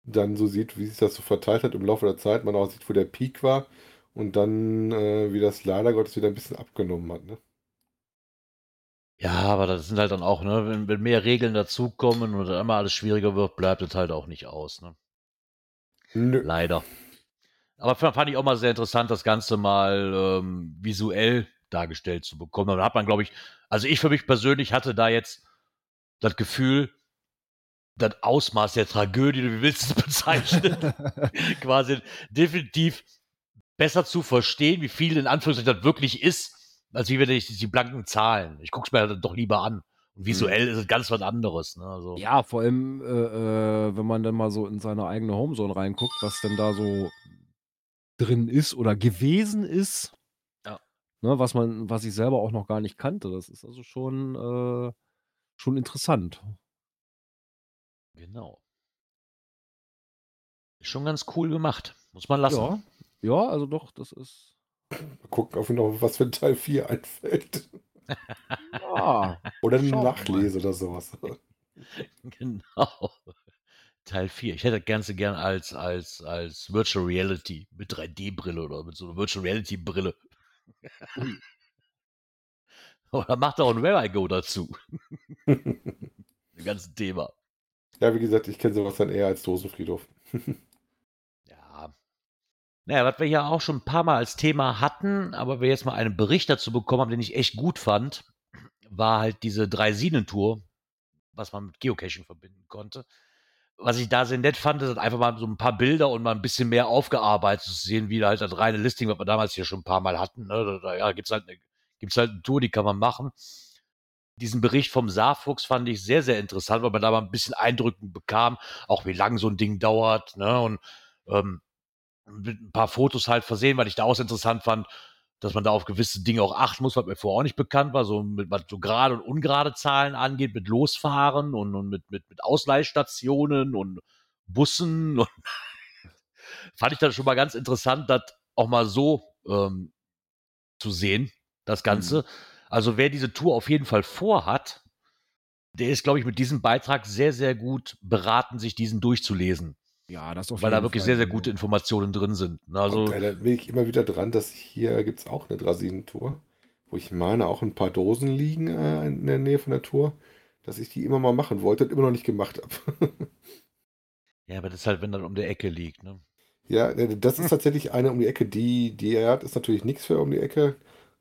dann so sieht, wie sich das so verteilt hat im Laufe der Zeit. Man auch sieht, wo der Peak war und dann, äh, wie das leider Gottes wieder ein bisschen abgenommen hat. Ne? Ja, aber das sind halt dann auch, ne, wenn, wenn mehr Regeln dazukommen und dann immer alles schwieriger wird, bleibt es halt auch nicht aus, ne? Nö. Leider. Aber fand ich auch mal sehr interessant, das Ganze mal ähm, visuell dargestellt zu bekommen. Da hat man, glaube ich, also ich für mich persönlich hatte da jetzt das Gefühl, das Ausmaß der Tragödie, wie willst du es bezeichnen, quasi definitiv besser zu verstehen, wie viel in Anführungszeichen das wirklich ist, als wie wenn ich die blanken Zahlen. Ich gucke es mir dann doch lieber an. Und visuell ist es ganz was anderes. Ne? Also, Ja, vor allem, äh, äh, wenn man dann mal so in seine eigene Homezone reinguckt, was denn da so drin ist oder gewesen ist. Ja. Ne, was man, was ich selber auch noch gar nicht kannte. Das ist also schon, äh, schon interessant. Genau. Ist schon ganz cool gemacht. Muss man lassen. Ja, ja, also doch, das ist. Mal gucken, ob mir noch was für Teil 4 einfällt. Ja, Oder eine mal. Nachlese oder sowas. Genau. Teil 4. Ich hätte das Ganze gern als, als, als Virtual Reality mit 3D-Brille oder mit so einer Virtual Reality-Brille. oder macht auch ein Where I Go dazu. Dem ganzen Thema. Ja, wie gesagt, ich kenne sowas dann eher als Dosenfriedhof. Ja. Naja, was wir hier auch schon ein paar Mal als Thema hatten, aber wir jetzt mal einen Bericht dazu bekommen haben, den ich echt gut fand, war halt diese Dreisinentour, was man mit Geocaching verbinden konnte. Was ich da sehr nett fand, ist einfach mal so ein paar Bilder und mal ein bisschen mehr aufgearbeitet zu sehen, wie halt das reine Listing, was wir damals hier schon ein paar Mal hatten. Ne? Da, ja, gibt's halt, eine, gibt's halt eine Tour, die kann man machen. Diesen Bericht vom Saarfuchs fand ich sehr, sehr interessant, weil man da mal ein bisschen Eindrücke bekam, auch wie lang so ein Ding dauert. Ne? Und ähm, mit ein paar Fotos halt versehen, weil ich da auch interessant fand, dass man da auf gewisse Dinge auch achten muss, was mir vorher auch nicht bekannt war, so mit was so gerade und ungerade Zahlen angeht, mit Losfahren und, und mit, mit, mit Ausleihstationen und Bussen. Und fand ich das schon mal ganz interessant, das auch mal so ähm, zu sehen, das Ganze. Also wer diese Tour auf jeden Fall vorhat, der ist, glaube ich, mit diesem Beitrag sehr, sehr gut beraten, sich diesen durchzulesen, ja, das auf weil da wirklich Fall, sehr, sehr also. gute Informationen drin sind. Also, Und äh, da will ich immer wieder dran, dass hier gibt es auch eine Drasinentour, wo ich meine, auch ein paar Dosen liegen äh, in der Nähe von der Tour, dass ich die immer mal machen wollte und immer noch nicht gemacht habe. ja, aber das ist halt, wenn das um der Ecke liegt, ne? Ja, äh, das ist tatsächlich eine um die Ecke. Die, die er hat, ist natürlich nichts für um die Ecke,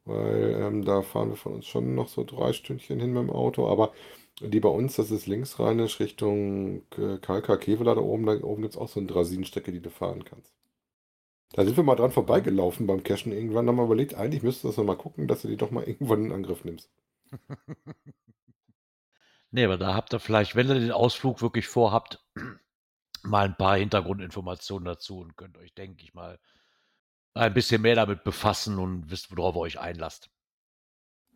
weil ähm, da fahren wir von uns schon noch so drei Stündchen hin mit dem Auto. Aber die bei uns, das ist linksrheinisch Richtung äh, Kalka, Kevela da oben. Da oben gibt es auch so eine Drasinenstrecke, die du fahren kannst. Da sind wir mal dran vorbeigelaufen beim Cashen irgendwann. Haben wir überlegt, eigentlich müsstest du das noch mal gucken, dass du die doch mal irgendwann in Angriff nimmst. Nee, aber da habt ihr vielleicht, wenn ihr den Ausflug wirklich vorhabt, mal ein paar Hintergrundinformationen dazu und könnt euch, denke ich mal, ein bisschen mehr damit befassen und wisst, worauf ihr euch einlasst.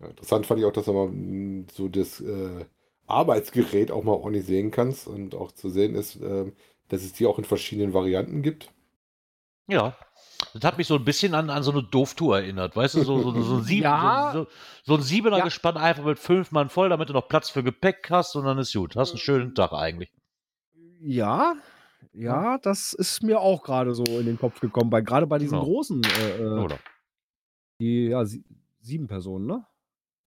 Ja, interessant fand ich auch, dass du mal mh, so das äh, Arbeitsgerät auch mal ordentlich sehen kannst und auch zu sehen ist, ähm, dass es die auch in verschiedenen Varianten gibt. Ja. Das hat mich so ein bisschen an, an so eine Doof-Tour erinnert, weißt du, so, so, so, ein, Sieben, Ja. so, so, ein Siebener Ja. gespannt einfach mit fünf Mann voll, damit du noch Platz für Gepäck hast und dann ist gut. Hast einen schönen Tag eigentlich. Ja, ja, das ist mir auch gerade so in den Kopf gekommen, bei gerade bei diesen Genau. großen, äh, äh, Oder? die, ja, sie, sieben Personen, ne?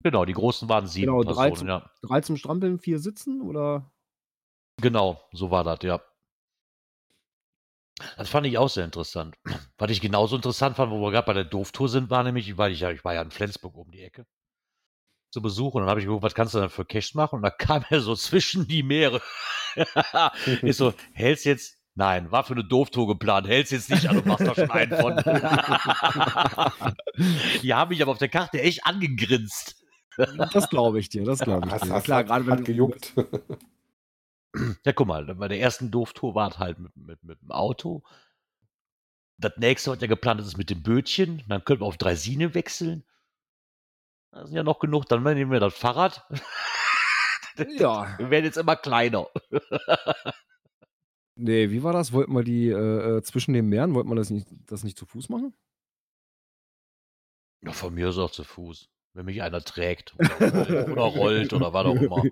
Genau, die großen waren sieben Genau, drei Personen, zum- ja. Drei zum Strampeln, vier sitzen oder? Genau, so war das, ja. Das fand ich auch sehr interessant. Was ich genauso interessant fand, wo wir gerade bei der Doof-Tour sind, war nämlich, weil ich, ich war ja in Flensburg um die Ecke zu besuchen und dann habe ich geguckt, was kannst du denn für Cash machen? Und da kam er so zwischen die Meere. ist so, hältst jetzt, nein, war für eine Doof-Tour geplant, hältst jetzt nicht an und machst da schon einen von. die haben mich aber auf der Karte echt angegrinst. Das glaube ich dir, das glaube ich Hast, dir. hast, Klar, hat, gerade wenn hat du gejuckt. Ja, guck mal, bei der ersten Doof-Tour war es halt mit, mit, mit dem Auto. Das nächste, was ja geplant ist, ist mit dem Bötchen. Dann können wir auf Draisine wechseln. Da sind ja noch genug. Dann nehmen wir das Fahrrad. Ja, Wir werden jetzt immer kleiner. nee, wie war das? Wollten wir die äh, äh, zwischen den Meeren, wollten wir das nicht, das nicht zu Fuß machen? Ja, von mir ist auch zu Fuß. Wenn mich einer trägt oder, oder rollt oder was auch immer,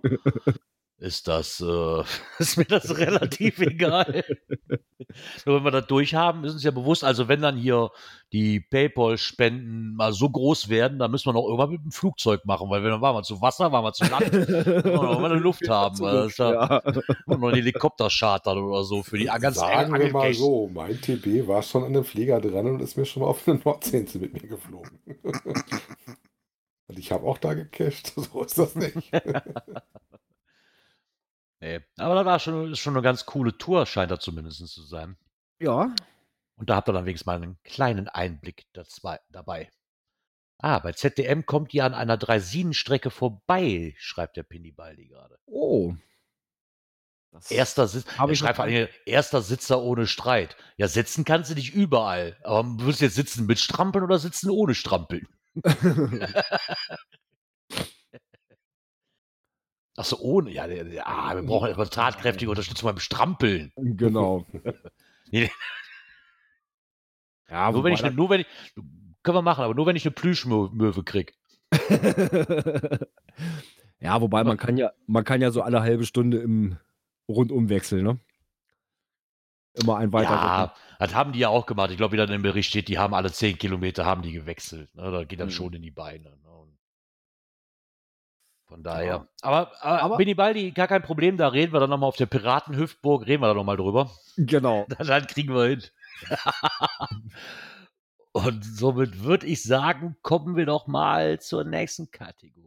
ist das, äh, ist mir das relativ egal. Nur wenn wir das durchhaben, ist uns ja bewusst, also wenn dann hier die Paypal-Spenden mal so groß werden, dann müssen wir noch irgendwann mit dem Flugzeug machen, weil wenn dann waren wir zu Wasser, waren wir zu Land, wir noch mal eine Luft haben. ist ja, wir noch einen Helikopter chartern oder so für die ganz Sagen wir mal so, mein TB war schon an dem Flieger dran und ist mir schon mal auf eine Nordseeinsel mit mir geflogen. Und ich habe auch da gecached, so ist das nicht. Nee. Aber das war schon, ist schon eine ganz coole Tour, scheint das zumindest zu sein. ja, Und da habt ihr dann wenigstens mal einen kleinen Einblick dazwei- dabei. Ah, bei ZDM kommt ihr an einer Dreisinenstrecke vorbei, schreibt der Pinibaldi gerade. oh. Das Erster, Sitz, ich schreibt allem, erster Sitzer ohne Streit. Ja, sitzen kannst du dich überall. Aber du jetzt sitzen mit Strampeln oder sitzen ohne Strampeln? Achso, ohne. Ja, der- ah, wir brauchen erstmal tatkräftige Unterstützung beim Strampeln. genau. Nee. ja, nur, wenn ich, ne- nur wenn ich. Können wir machen, aber nur wenn ich eine Plüschmöwe krieg. ja, wobei man kann ja, man kann ja so alle halbe Stunde im Rundum wechseln, ne? Immer ein weiter. Ja, das haben die ja auch gemacht. Ich glaube, wie dann im Bericht steht, die haben alle 10 Kilometer haben die gewechselt. Ne? Da geht dann Mhm. schon in die Beine. Ne? Von daher. Ja. Aber, aber, Aber- Binibaldi, gar kein Problem. Da reden wir dann nochmal auf der Piratenhüftburg, reden wir da nochmal drüber. Genau. Dann kriegen wir hin. Und somit würde ich sagen, kommen wir doch mal zur nächsten Kategorie.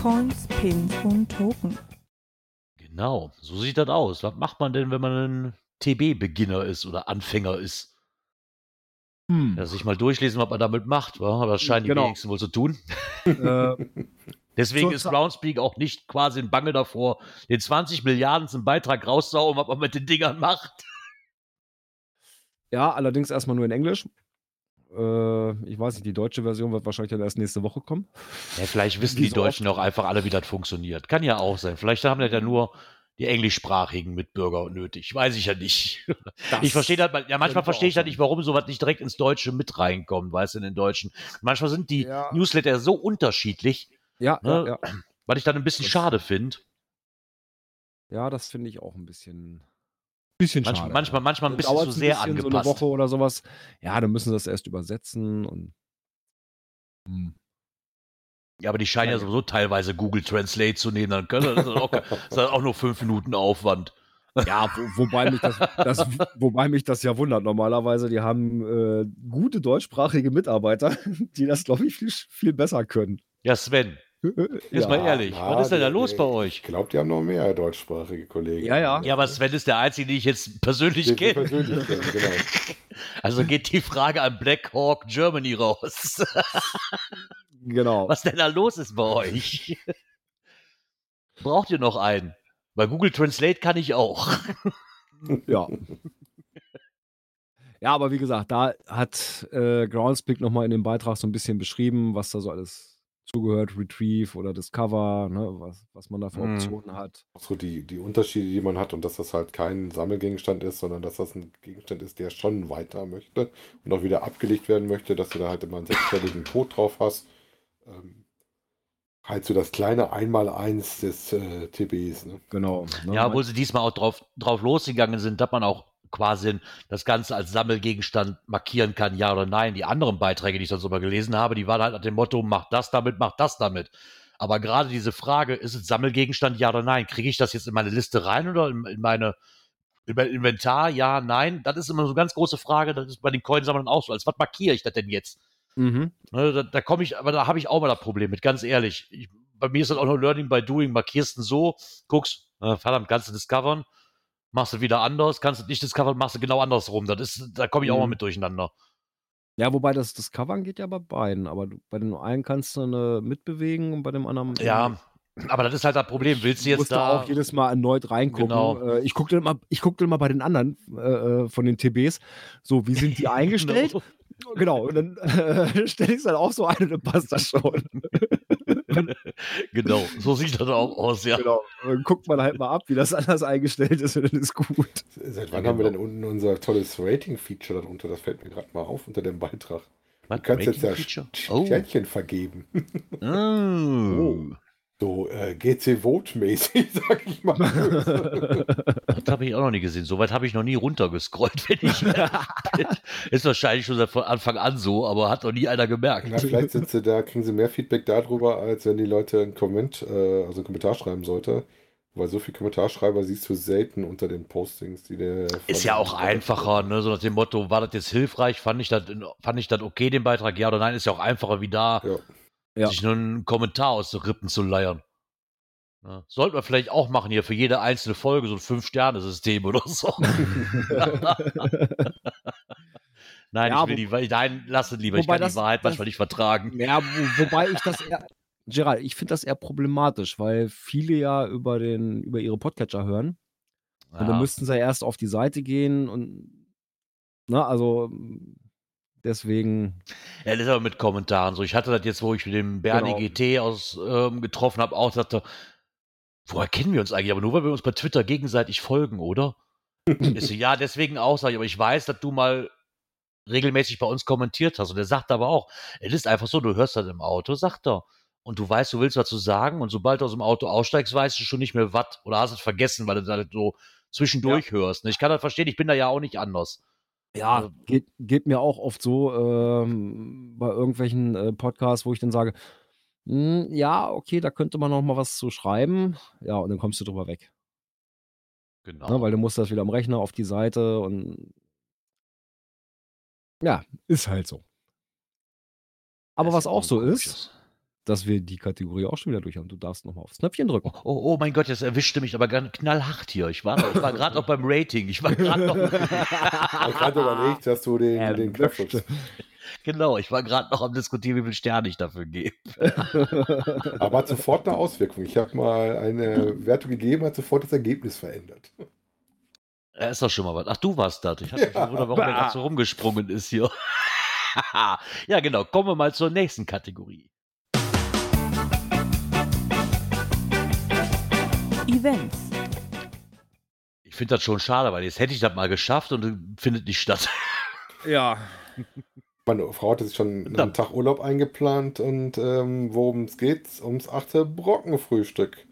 Coins, Pins und Token. Genau, so sieht das aus. Was macht man denn, wenn man ein TB-Beginner ist oder Anfänger ist? Hm. Ja, sich mal durchlesen, was man damit macht. wa? Aber das scheinen die Genau. wenigsten wohl zu tun. äh, Deswegen ist Groundspeak auch nicht quasi ein Bange davor, den 20 Milliarden zum Beitrag rauszuhauen, was man mit den Dingern macht. ja, allerdings erstmal nur in Englisch. Äh, ich weiß nicht, die deutsche Version wird wahrscheinlich dann erst nächste Woche kommen. Ja, vielleicht wissen die so Deutschen auch einfach alle, wie das funktioniert. Kann ja auch sein. Vielleicht haben das ja nur die englischsprachigen Mitbürger nötig. Weiß ich ja nicht. ich verstehe das, ja, manchmal verstehe ich das nicht, warum sowas nicht direkt ins Deutsche mit reinkommt, weißt du, in den Deutschen. Manchmal sind die Ja. Newsletter so unterschiedlich, Ja, Ne? ja, ja. was ich dann ein bisschen Das- schade finde. ja, das finde ich auch ein bisschen, bisschen Manch, schade. manchmal, manchmal ein bisschen Dauert's zu sehr bisschen, So angepasst. eine Woche oder sowas. Ja, dann müssen sie das erst übersetzen und. Hm. Ja, aber die scheinen ja, Ja, ja. sowieso teilweise Google Translate zu nehmen. Dann können das ist auch, das ist auch nur fünf Minuten Aufwand. Ja, wo, wobei, mich das, das, wobei mich das ja wundert. Normalerweise, die haben äh, gute deutschsprachige Mitarbeiter, die das, glaube ich, viel, viel besser können. Ja, Sven, ist ja. mal ehrlich. Ja, was ist denn da los die- bei Ich euch? glaube, die haben noch mehr deutschsprachige Kollegen. Ja, ja. Ja, aber Sven ist der Einzige, den ich jetzt persönlich kenne. persönlich genau. Also geht die Frage an Black Hawk Germany raus. Genau. Was denn da los ist bei euch? Braucht ihr noch einen? Bei Google Translate kann ich auch. Ja. Ja, aber wie gesagt, da hat äh, Groundspeak nochmal in dem Beitrag so ein bisschen beschrieben, was da so alles zugehört, Retrieve oder Discover, ne, was, was man da für Mhm. Optionen hat. Auch so die, die Unterschiede, die man hat und dass das halt kein Sammelgegenstand ist, sondern dass das ein Gegenstand ist, der schon weiter möchte und auch wieder abgelegt werden möchte, dass du da halt immer einen sechsstelligen Code drauf hast. Ähm, halt so das kleine Einmaleins des äh, TBs. Ne? Genau. Ne? Ja, obwohl sie diesmal auch drauf, drauf losgegangen sind, dass man auch quasi das Ganze als Sammelgegenstand markieren kann, ja oder nein. Die anderen Beiträge, die ich sonst immer gelesen habe, die waren halt nach dem Motto, mach das damit, mach das damit. Aber gerade diese Frage, ist es Sammelgegenstand, ja oder nein? Kriege ich das jetzt in meine Liste rein oder in, in meine in mein Inventar, ja, nein? Das ist immer so eine ganz große Frage. Das ist bei den Coinsammlern auch so. Als was markiere ich das denn jetzt? Mhm. Ne, da da komme ich, aber da habe ich auch mal das Problem mit, ganz ehrlich. Ich, bei mir ist das auch noch Learning by Doing. Markierst du so, guckst, äh, verdammt, kannst du discovern, machst du wieder anders, kannst du nicht discovern, machst du genau andersrum. Das ist, da komme ich auch mal Mhm. mit durcheinander. Ja, wobei das, das Covern geht ja bei beiden, aber du, bei dem einen kannst du eine mitbewegen und bei dem anderen. Ja, aber das ist halt das Problem. Willst du jetzt musst da. da auch jedes Mal erneut reingucken. Genau. Äh, ich gucke dann, mal- ich guck dann mal bei den anderen äh, äh, von den TBs, so, wie sind die eingestellt? Genau. genau, und dann äh, stelle ich es dann auch so ein und dann passt das schon. genau, so sieht das auch aus, ja. genau. Dann guckt man halt mal ab, wie das anders eingestellt ist und dann ist gut. Seit wann Ja, haben wir denn unten unser tolles Rating-Feature darunter? Das fällt mir gerade mal auf unter dem Beitrag. Was? Du kannst jetzt ja? Sch- Sternchen vergeben. Oh. So äh, GC-Vote-mäßig, sag ich mal. Das habe ich auch noch nie gesehen. Soweit habe ich noch nie runtergescrollt, wenn ich. ist wahrscheinlich schon seit von Anfang an so, aber hat noch nie einer gemerkt. Na, vielleicht sind sie da, kriegen sie mehr Feedback darüber, als wenn die Leute einen Comment, äh, also einen Kommentar schreiben sollte. Weil so viel Kommentarschreiber siehst du selten unter den Postings, die der. Ist ja auch einfacher, ne? so nach dem Motto, war das jetzt hilfreich? Fand ich das, fand ich das okay, den Beitrag? Ja oder nein? Ist ja auch einfacher, wie da Ja. Ja. sich nur einen Kommentar aus den Rippen zu leiern. Ja. Sollten wir vielleicht auch machen hier für jede einzelne Folge so ein Fünf-Sterne-System oder so. nein, Ja, ich will die, nein, lass es lieber. Ich kann das- die Wahrheit das- manchmal nicht vertragen. Ja, wo, wobei ich das eher. Gerald, ich finde das eher problematisch, weil viele ja über, den, über ihre Podcatcher hören. Und dann Ja. müssten sie ja erst auf die Seite gehen und. Na, also. Deswegen. Ja, das ist aber mit Kommentaren so. Ich hatte das jetzt, wo ich mit dem Bernie Genau. GT aus, ähm, getroffen habe, auch sagte, woher kennen wir uns eigentlich? Aber nur, weil wir uns bei Twitter gegenseitig folgen, oder? ich so, ja, deswegen auch, sag ich, aber ich weiß, dass du mal regelmäßig bei uns kommentiert hast. Und er sagt aber auch, es ist einfach so, du hörst das im Auto, sagt er. Und du weißt, du willst was zu sagen. Und sobald du aus dem Auto aussteigst, weißt du schon nicht mehr was. Oder hast es vergessen, weil du das so zwischendurch hörst. ne? Ich kann das verstehen, ich bin da ja auch nicht anders. Ja, Also- geht, geht mir auch oft so ähm, bei irgendwelchen äh, Podcasts, wo ich dann sage, "Hm, ja, okay, da könnte man noch mal was zu schreiben. Ja, und dann kommst du drüber weg. Genau. Ne, weil du musst das wieder am Rechner auf die Seite und ja, ist halt so. Aber Das was ist auch so komisches. Dass wir die Kategorie auch schon wieder durch haben. Du darfst noch mal aufs Knöpfchen drücken. Oh, oh mein Gott, jetzt erwischte mich aber ganz knallhart hier. Ich war, ich war gerade noch beim Rating. Ich war gerade noch, Ich gerade überlegt, dass du den, den Knopf drückst. genau, ich war gerade noch am diskutieren, wie viele Sterne ich dafür gebe. Aber hat sofort eine Auswirkung. Ich habe mal eine Wertung gegeben, hat sofort das Ergebnis verändert. Ja, ist doch schon mal was. Ach, du warst das. Ich hatte Ja. schon gewundert, warum gerade so rumgesprungen ist hier. ja, genau. Kommen wir mal zur nächsten Kategorie. Events. Ich finde das schon schade, weil jetzt hätte ich das mal geschafft und es findet nicht statt. Ja. Meine Frau hatte sich schon einen. Tag Urlaub eingeplant und ähm, worum es geht, ums achte Brockenfrühstück.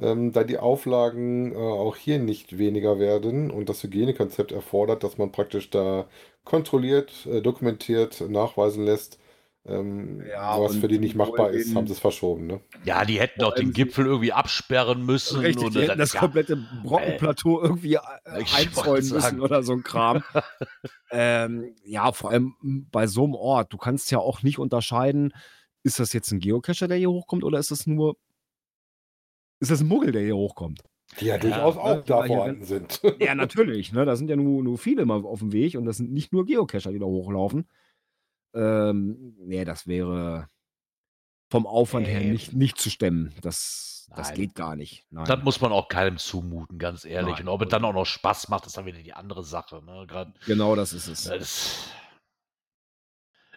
Ähm, da die Auflagen äh, auch hier nicht weniger werden und das Hygienekonzept erfordert, dass man praktisch da kontrolliert, äh, dokumentiert, nachweisen lässt, ähm, Ja, was für die nicht machbar ist, haben sie es verschoben. Ne? Ja, die hätten doch den Gipfel irgendwie absperren müssen. Richtig, und die hätten das ja, komplette Brockenplateau irgendwie äh, einzäunen müssen sagen. oder so ein Kram. ähm, ja, vor allem bei so einem Ort. Du kannst ja auch nicht unterscheiden, ist das jetzt ein Geocacher, der hier hochkommt, oder ist das nur, ist das ein Muggel, der hier hochkommt? Die ja durchaus ne, auch da vorhanden sind. Ja, natürlich. Ne? Da sind ja nur, nur viele mal auf dem Weg und das sind nicht nur Geocacher, die da hochlaufen. Ähm, nee, das wäre vom Aufwand her Nee. nicht, nicht zu stemmen. Das, das geht gar nicht. Nein. Das muss man auch keinem zumuten, ganz ehrlich. Nein. Und ob es dann auch noch Spaß macht, ist dann wieder die andere Sache. Ne? Grad, genau das ist es. das,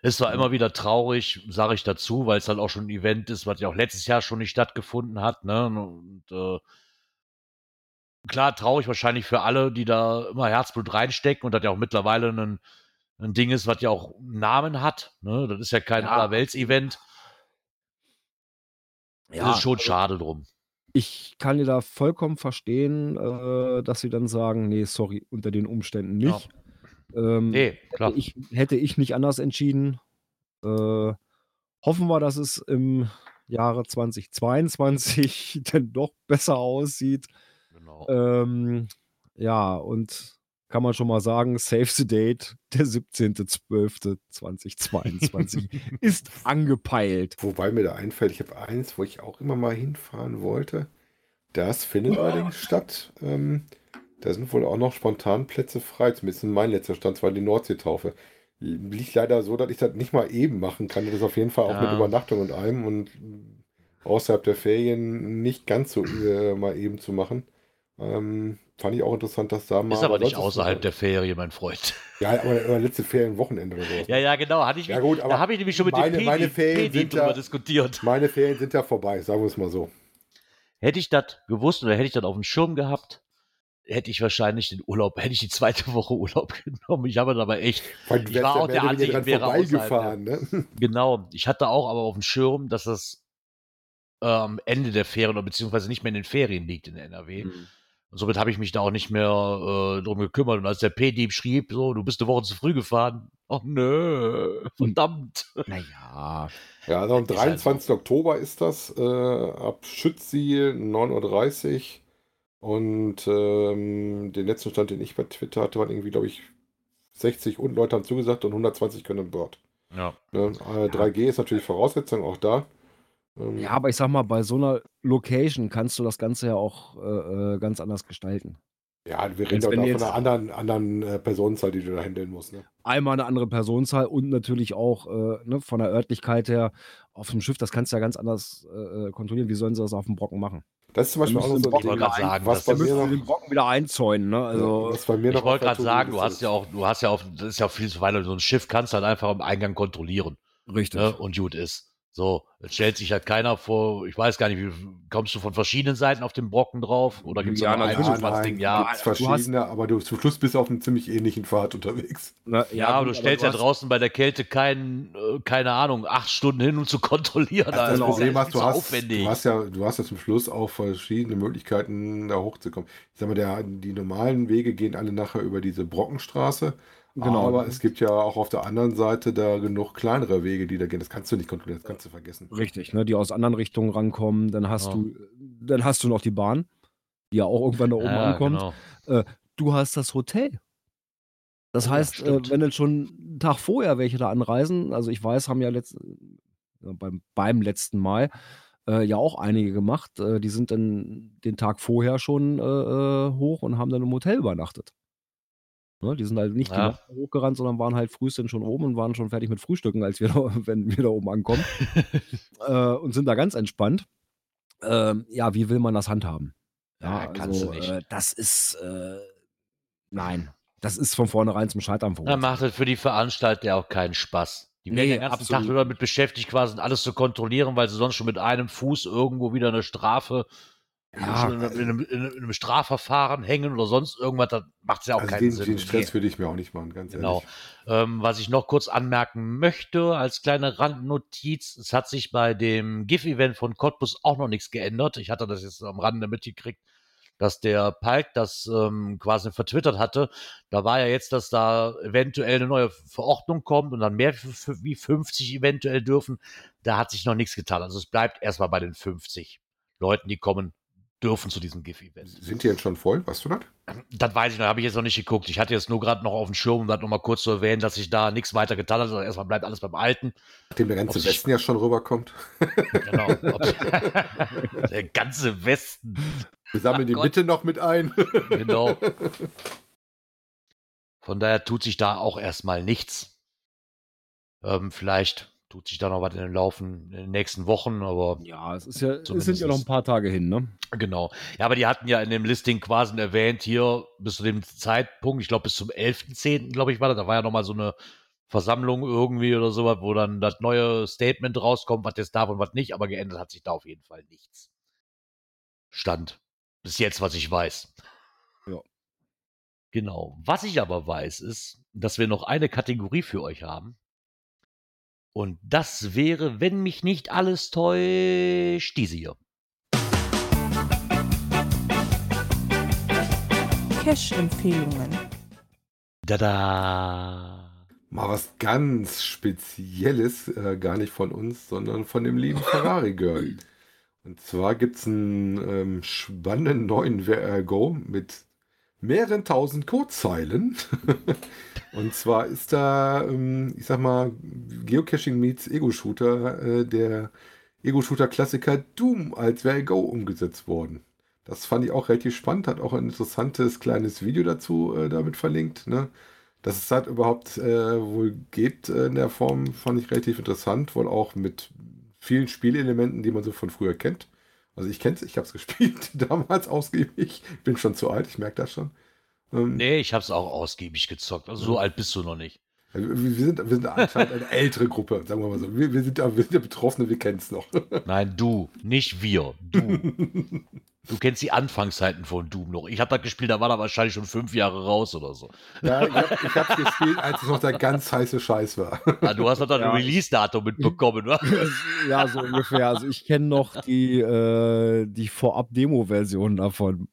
Ist zwar immer wieder traurig, sage ich dazu, weil es halt auch schon ein Event ist, was ja auch letztes Jahr schon nicht stattgefunden hat. Ne? Und äh, klar, traurig wahrscheinlich für alle, die da immer Herzblut reinstecken und das ja auch mittlerweile ein, ein Ding ist, was ja auch einen Namen hat. Ne? Das ist ja kein Ja. Allerwelts-Event. Ja, das ist schon also schade drum. Ich kann dir da vollkommen verstehen, äh, dass sie dann sagen, nee, sorry, unter den Umständen Ja. nicht. Ähm, Nee, klar. hätte, ich, hätte ich nicht anders entschieden. Äh, hoffen wir, dass es im Jahre 2022 denn doch besser aussieht. Genau. Ähm, ja, und kann man schon mal sagen, Save the Date, der 17.12.2022 ist angepeilt. Wobei mir da einfällt, ich habe eins, wo ich auch immer mal hinfahren wollte. Das findet allerdings statt. Ähm, da sind wohl auch noch spontan Plätze frei. Zumindest mein letzter Stand, zwar die Nordseetaufe. Liegt leider so, dass ich das nicht mal eben machen kann. Das ist auf jeden Fall auch Ja. mit Übernachtung und allem und außerhalb der Ferien nicht ganz so äh, mal eben zu machen. Ähm, fand ich auch interessant, dass da mal. Ist aber nicht außerhalb der Ferien, mein Freund. Ja, aber, aber letzte Ferienwochenende oder sowas. Ja, ja, genau. Hatte ich, Ja, gut, da habe ich nämlich schon mit meine- dem meine Pedi, Ferien Pedi drüber ja- diskutiert. Meine Ferien sind ja vorbei, sagen wir es mal so. Hätte ich das gewusst oder hätte ich das auf dem Schirm gehabt, hätte ich wahrscheinlich den Urlaub, hätte ich die zweite Woche Urlaub genommen. Ich habe aber echt, Weil Ich war auch der Ansicht, dran wäre vorbeigefahren, ne? genau, ich hatte auch aber auf dem Schirm, dass das äh, am Ende der Ferien oder beziehungsweise nicht mehr in den Ferien liegt in NRW. Mhm. Und somit habe ich mich da auch nicht mehr äh, drum gekümmert. Und als der P-Dieb schrieb, so, du bist eine Woche zu früh gefahren. Ach nö, verdammt. Naja, Ja, also am Ist halt 23. Oktober ist das, äh, ab Schütziel 9.30 Uhr. Und ähm, den letzten Stand, den ich bei Twitter hatte, waren irgendwie, glaube ich, 60 und Leute haben zugesagt und 120 können an Bord. Ja. Ne? Äh, 3G ist natürlich Voraussetzung, auch da. Ähm, ja, aber ich sag mal, bei so einer Location kannst du das Ganze ja auch äh, äh, ganz anders gestalten. ja, wir reden wenn da von jetzt- einer anderen, anderen äh, Personenzahl, die du da handeln musst. Ne? Einmal eine andere Personenzahl und natürlich auch äh, ne, von der Örtlichkeit her auf dem Schiff, das kannst du ja ganz anders äh, äh, kontrollieren. Wie sollen sie das auf dem Brocken machen? Das ist zum Beispiel auch noch so ein Ich wollte Ding, gerade sagen, was das bei Da mir müssen noch, sie den Brocken wieder einzäunen. Ne? Also, was bei mir Ich noch wollte auf gerade der sagen, du hast ist. ja auch, du hast ja auf, das ist ja viel zu weit, so ein Schiff kannst du halt einfach am Eingang kontrollieren. richtig. Ne? Und gut ist. So, jetzt stellt sich halt keiner vor, ich weiß gar nicht, wie kommst du von verschiedenen Seiten auf den Brocken drauf? Oder gibt es Ja, nur ein was Ding? Ja, gibt's du hast- verschiedene, aber du zum Schluss bist du auf einem ziemlich ähnlichen Pfad unterwegs. Ne, ja, aber du gut, stellst ja hast- draußen bei der Kälte keinen, äh, keine Ahnung, acht Stunden hin, um zu kontrollieren. Also das Also, Problem ist hast, du zu hast, aufwendig. du hast ja, du hast ja zum Schluss auch verschiedene Möglichkeiten, da hochzukommen. Ich sag mal, der, die normalen Wege gehen alle nachher über diese Brockenstraße. Genau. Aber es gibt ja auch auf der anderen Seite da genug kleinere Wege, die da gehen. Das kannst du nicht kontrollieren, das kannst du vergessen. Richtig, ne, die aus anderen Richtungen rankommen. Dann hast Ja. du, dann hast du noch die Bahn, die ja auch irgendwann da oben ja, ankommt. genau. Du hast das Hotel. Das Oh ja, heißt, äh, stimmt. wenn dann schon einen Tag vorher welche da anreisen, also ich weiß, haben ja letzt, äh, beim, beim letzten Mal äh, ja auch einige gemacht, äh, die sind dann den Tag vorher schon äh, äh, hoch und haben dann im Hotel übernachtet. Ne, die sind halt nicht die Ja. Nacht hochgerannt, sondern waren halt frühestens schon oben und waren schon fertig mit Frühstücken, als wir da, wenn wir da oben ankommen. äh, und sind da ganz entspannt. Ähm, ja, wie will man das handhaben? Ja, kannst du nicht. Äh, das ist, äh, nein, das ist von vornherein zum Scheitern Dann verurteilt. macht es für die Veranstalter ja auch keinen Spaß. Die werden Nee, den ganzen absolut Tag nur damit beschäftigt, quasi alles zu kontrollieren, weil sie sonst schon mit einem Fuß irgendwo wieder eine Strafe Ja, in, in, einem, in einem Strafverfahren hängen oder sonst irgendwas. Da macht es ja auch Also keinen den, Sinn. den Stress würde ich mir auch nicht machen, ganz Genau. ehrlich. Ähm, was ich noch kurz anmerken möchte, als kleine Randnotiz, es hat sich bei dem GIF-Event von Cottbus auch noch nichts geändert. Ich hatte das jetzt am Rande mitgekriegt, dass der Palk das ähm, quasi vertwittert hatte. Da war ja jetzt, dass da eventuell eine neue Verordnung kommt und dann mehr wie 50 eventuell dürfen. Da hat sich noch nichts getan. Also es bleibt erstmal bei den 50 Leuten, die kommen dürfen zu diesem GIF-Event. Sind die jetzt schon voll? Weißt du das? Das weiß ich noch, habe ich jetzt noch nicht geguckt. Ich hatte jetzt nur gerade noch auf dem Schirm, um das nochmal kurz zu erwähnen, dass sich da nichts weiter getan hat. Also erstmal bleibt alles beim Alten. Nachdem der ganze Westen ja schon rüberkommt. Genau. Der ganze Westen. Wir sammeln Ach die Gott. Mitte noch mit ein. Genau. Von daher tut sich da auch erstmal nichts. Ähm, vielleicht tut sich da noch was in den Laufen in den nächsten Wochen, aber ja, es ist ja, es sind ja noch ein paar Tage hin, ne? Genau. Ja, aber die hatten ja in dem Listing quasi erwähnt, hier bis zu dem Zeitpunkt, ich glaube bis zum 11.10., glaube ich, war das, da war ja nochmal so eine Versammlung irgendwie oder sowas, wo dann das neue Statement rauskommt, was jetzt darf und was nicht, aber geändert hat sich da auf jeden Fall nichts. Stand. Bis jetzt, was ich weiß. Ja. Genau. Was ich aber weiß, ist, dass wir noch eine Kategorie für euch haben. Und das wäre, wenn mich nicht alles täuscht, diese hier. Cash-Empfehlungen. Da-da. Mal was ganz Spezielles, äh, gar nicht von uns, sondern von dem lieben Ferrari Girl. Und zwar gibt es einen ähm, spannenden neuen VR Go mit mehreren tausend Codezeilen. Und zwar ist da, ähm, ich sag mal, Geocaching meets Ego-Shooter, äh, der Ego-Shooter-Klassiker Doom als VR Go umgesetzt worden. Das fand ich auch relativ spannend, hat auch ein interessantes kleines Video dazu äh, damit verlinkt. Ne? Dass es halt überhaupt äh, wohl geht äh, in der Form, fand ich relativ interessant. Wohl auch mit vielen Spielelementen, die man so von früher kennt. Also ich kenne es, ich habe es gespielt, damals ausgiebig. Ich bin schon zu alt, ich merke das schon. Ähm, Nee, ich hab's auch ausgiebig gezockt. Also so alt bist du noch nicht. wir, wir, sind, wir sind anscheinend eine ältere Gruppe, sagen wir mal so. Wir, wir, sind, wir sind ja Betroffene, wir kennen es noch. Nein, du, nicht wir. Du. Du kennst die Anfangszeiten von Doom noch. Ich habe das gespielt, da war er wahrscheinlich schon fünf Jahre raus oder so. ja, ich habe hab's gespielt, als es noch der ganz heiße Scheiß war. Ah, du hast doch das Ja. Release-Datum mitbekommen, wa? ja, so ungefähr. Also ich kenne noch die, äh, die Vorab-Demo-Version davon.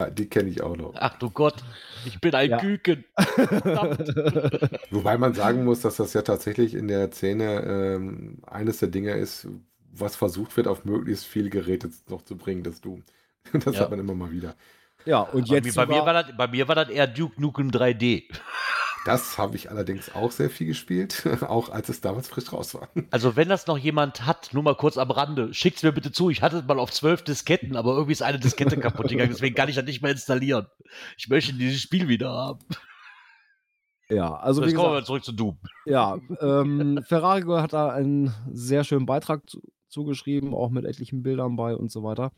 Ja, die kenne ich auch noch. Ach du Gott, ich bin ein Ja. Küken. Verdammt. Wobei man sagen muss, dass das ja tatsächlich in der Szene ähm, eines der Dinge ist, was versucht wird, auf möglichst viele Geräte noch zu bringen, das Doom. Das Ja. hat man immer mal wieder. Ja, und Bei, mir- jetzt bei, mir sogar- war das, bei mir war das eher Duke Nukem 3D. Das habe ich allerdings auch sehr viel gespielt, auch als es damals frisch raus war. Also wenn das noch jemand hat, nur mal kurz am Rande, schickt's mir bitte zu. Ich hatte es mal auf zwölf Disketten, aber irgendwie ist eine Diskette kaputt gegangen, deswegen kann ich das nicht mehr installieren. Ich möchte dieses Spiel wieder haben. ja, also Jetzt kommen wir zurück zu Doom. Ja, ähm, Ferrari hat da einen sehr schönen Beitrag zu, zugeschrieben, auch mit etlichen Bildern bei und so weiter.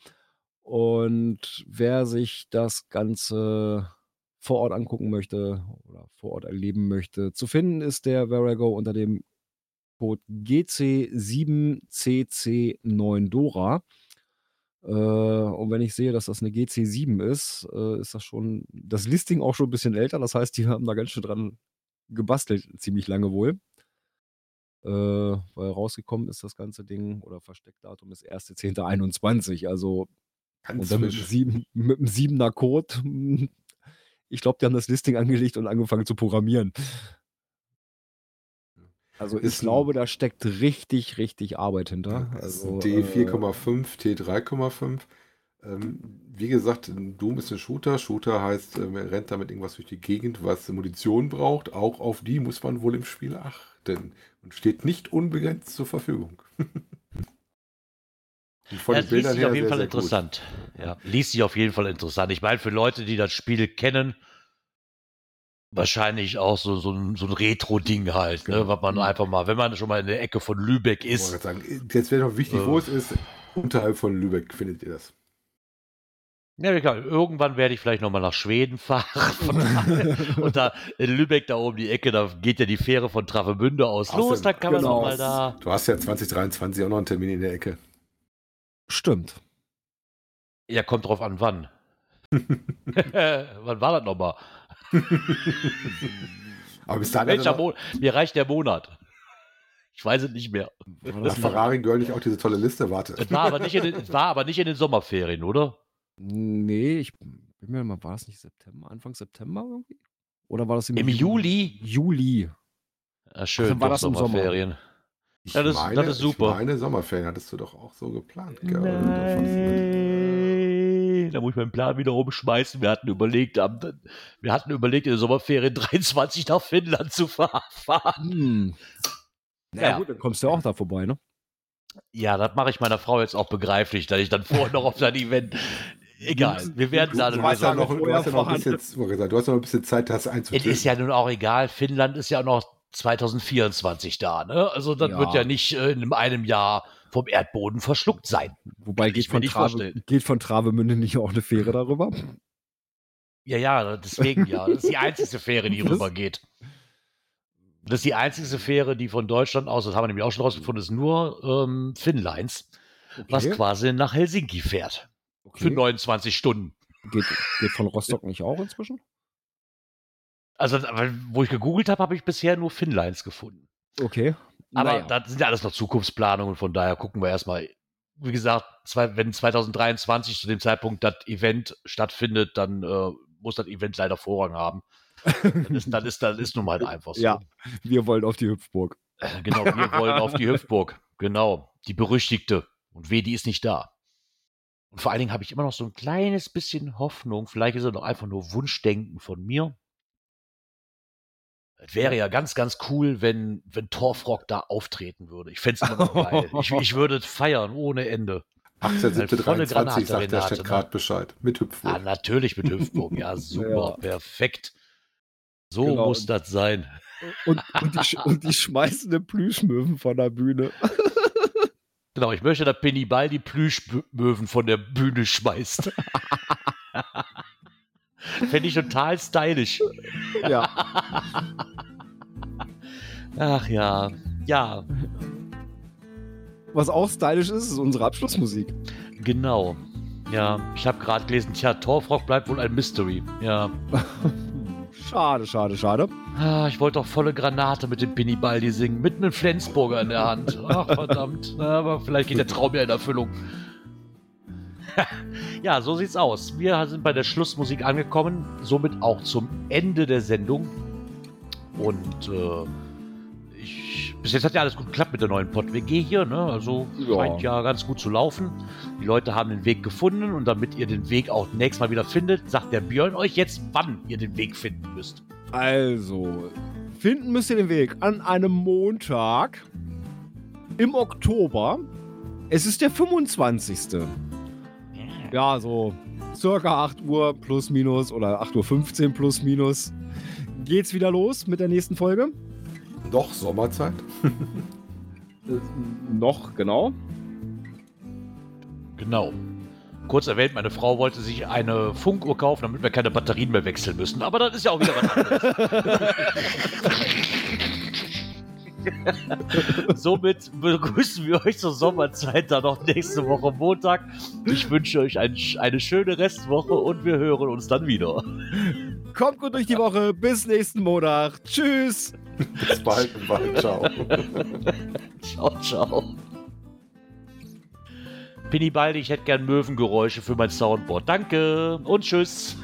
Und wer sich das Ganze vor Ort angucken möchte oder vor Ort erleben möchte, zu finden ist der Verago unter dem Code GC7CC9Dora. Äh, und wenn ich sehe, dass das eine GC7 ist, äh, ist das schon das Listing auch schon ein bisschen älter. Das heißt, die haben da ganz schön dran gebastelt, ziemlich lange wohl. Äh, weil rausgekommen ist das ganze Ding oder Versteckdatum ist 1.10.21. Also Ganz und dann mit, frisch. sieben, mit dem siebener Code. Ich glaube, die haben das Listing angelegt und angefangen zu programmieren. Also ich glaube, da steckt richtig, richtig Arbeit hinter. Also, ein D4,5, T3,5. Ähm, wie gesagt, Doom ist ein Shooter. Shooter heißt, äh, man rennt damit irgendwas durch die Gegend, was Munition braucht. Auch auf die muss man wohl im Spiel achten. Und steht nicht unbegrenzt zur Verfügung. Und von Ja, den liest sich auf jeden sehr, Fall sehr gut. interessant. Ja, liest sich auf jeden Fall interessant. Ich meine, für Leute, die das Spiel kennen, wahrscheinlich auch so, so ein, so ein Retro-Ding halt, ne, Genau. was man einfach mal, wenn man schon mal in der Ecke von Lübeck ist, sagen, jetzt wäre noch wichtig, wo Äh. es ist. Unterhalb von Lübeck findet ihr das. Ja, klar. Irgendwann werde ich vielleicht nochmal nach Schweden fahren. Und da in Lübeck da oben die Ecke, da geht ja die Fähre von Travemünde aus los. Außerdem- Da kann man genau. noch mal da. Du hast ja 2023 auch noch einen Termin in der Ecke. Stimmt. Ja, kommt drauf an, wann. wann war das nochmal? Aber bis dahin Welcher er noch- Monat? Mir reicht der Monat. Ich weiß es nicht mehr. Das, Ferrari Girl nicht auch diese tolle Liste? Warte. Es war aber nicht in den, es war aber nicht in den Sommerferien, oder? Nee, ich bin mir mal, war das nicht September, Anfang September irgendwie? Oder war das im, Im Juli? Juli. Ja, schön, dann war das im Sommer. Sommerferien. Ich Ja, das- das ist super. Meine, Sommerferien hattest du doch auch so geplant. gell? Mit- Nein, da muss ich meinen Plan wieder umschmeißen. Wir hatten überlegt, wir hatten überlegt, in der Sommerferien 23 nach Finnland zu fahr- fahren. Hm. Ja, Ja. gut, dann kommst du ja auch da vorbei, ne? Ja, das mache ich meiner Frau jetzt auch begreiflich, dass ich dann vorher noch auf sein Event. Egal, wir werden da Du eine Lösung. noch, du hast ja noch ein bisschen, du hast ja noch ein bisschen Zeit, das Es einzutreten. ist ja nun auch egal, Finnland ist ja auch noch 2024 da, ne? Also das Ja. wird ja nicht äh, in einem Jahr vom Erdboden verschluckt sein. Wobei geht von, nicht Trave, geht von Travemünde nicht auch eine Fähre darüber? Ja, ja, deswegen ja. Das ist die einzige Fähre, die rübergeht. Das ist die einzige Fähre, die von Deutschland aus, das haben wir nämlich auch schon rausgefunden, ist nur ähm, Finnlines, was quasi nach Helsinki fährt. Für okay. 29 Stunden. geht, geht von Rostock nicht auch inzwischen? Also, wo ich gegoogelt habe, habe ich bisher nur Finnlines gefunden. Okay. Aber Naja. das sind ja alles noch Zukunftsplanungen, von daher gucken wir erstmal. Wie gesagt, zwei, wenn 2023 zu dem Zeitpunkt das Event stattfindet, dann äh, muss das Event leider Vorrang haben. Dann ist, dann ist, dann ist nun mal einfach so. Ja. Wir wollen auf die Hüpfburg. Äh, Genau, wir wollen auf die Hüpfburg. Genau, die berüchtigte. Und weh, die ist nicht da. Und vor allen Dingen habe ich immer noch so ein kleines bisschen Hoffnung. Vielleicht ist es doch einfach nur Wunschdenken von mir. Es wäre ja ganz, ganz cool, wenn, wenn Torfrock da auftreten würde. Ich fände es immer noch geil. Ich, ich würde es feiern ohne Ende. 18.23 volle Granate, sagt der Stadt ne? gerade Bescheid. Mit Ah, Hüpfburg. natürlich mit Hüpfburg. Ja, super, Ja. perfekt. So Genau. muss das sein. Und, und, die, und die schmeißende Plüschmöwen von der Bühne. Genau, ich möchte, dass Penny Ball die Plüschmöwen von der Bühne schmeißt. Fände ich total stylisch. Ja. Ach ja, ja, Was auch stylisch ist, ist unsere Abschlussmusik. genau. Ja, ich habe gerade gelesen, tja, Torfrock bleibt wohl ein Mystery. Ja, Schade, schade, schade. ah, ich wollte doch volle Granate mit dem Penny Baldi singen, mit einem Flensburger in der Hand. Ach, verdammt. Aber vielleicht geht der Traum ja in Erfüllung. ja, so sieht's aus. Wir sind bei der Schlussmusik angekommen, somit auch zum Ende der Sendung. Und äh, bis jetzt hat ja alles gut geklappt mit der neuen Pod-WG hier, ne? Also Ja. scheint ja ganz gut zu laufen. Die Leute haben den Weg gefunden und damit ihr den Weg auch nächstes Mal wieder findet, sagt der Björn euch jetzt, wann ihr den Weg finden müsst. Also, finden müsst ihr den Weg an einem Montag im Oktober. Es ist der 25. Ja, so circa 8 Uhr plus minus oder 8.15 Uhr plus minus geht's wieder los mit der nächsten Folge. Doch, Sommerzeit. Noch, genau. Genau. Kurz erwähnt, meine Frau wollte sich eine Funkuhr kaufen, damit wir keine Batterien mehr wechseln müssen. Aber das ist ja auch wieder was anderes. Somit begrüßen wir euch zur Sommerzeit dann noch nächste Woche Montag. Ich wünsche euch ein, eine schöne Restwoche und wir hören uns dann wieder. Kommt gut durch die Woche. Bis nächsten Montag. Tschüss. Bis bald im Wald. Ciao. Ciao, ciao. Pinny Baldi, ich hätte gern Möwengeräusche für mein Soundboard. Danke und tschüss.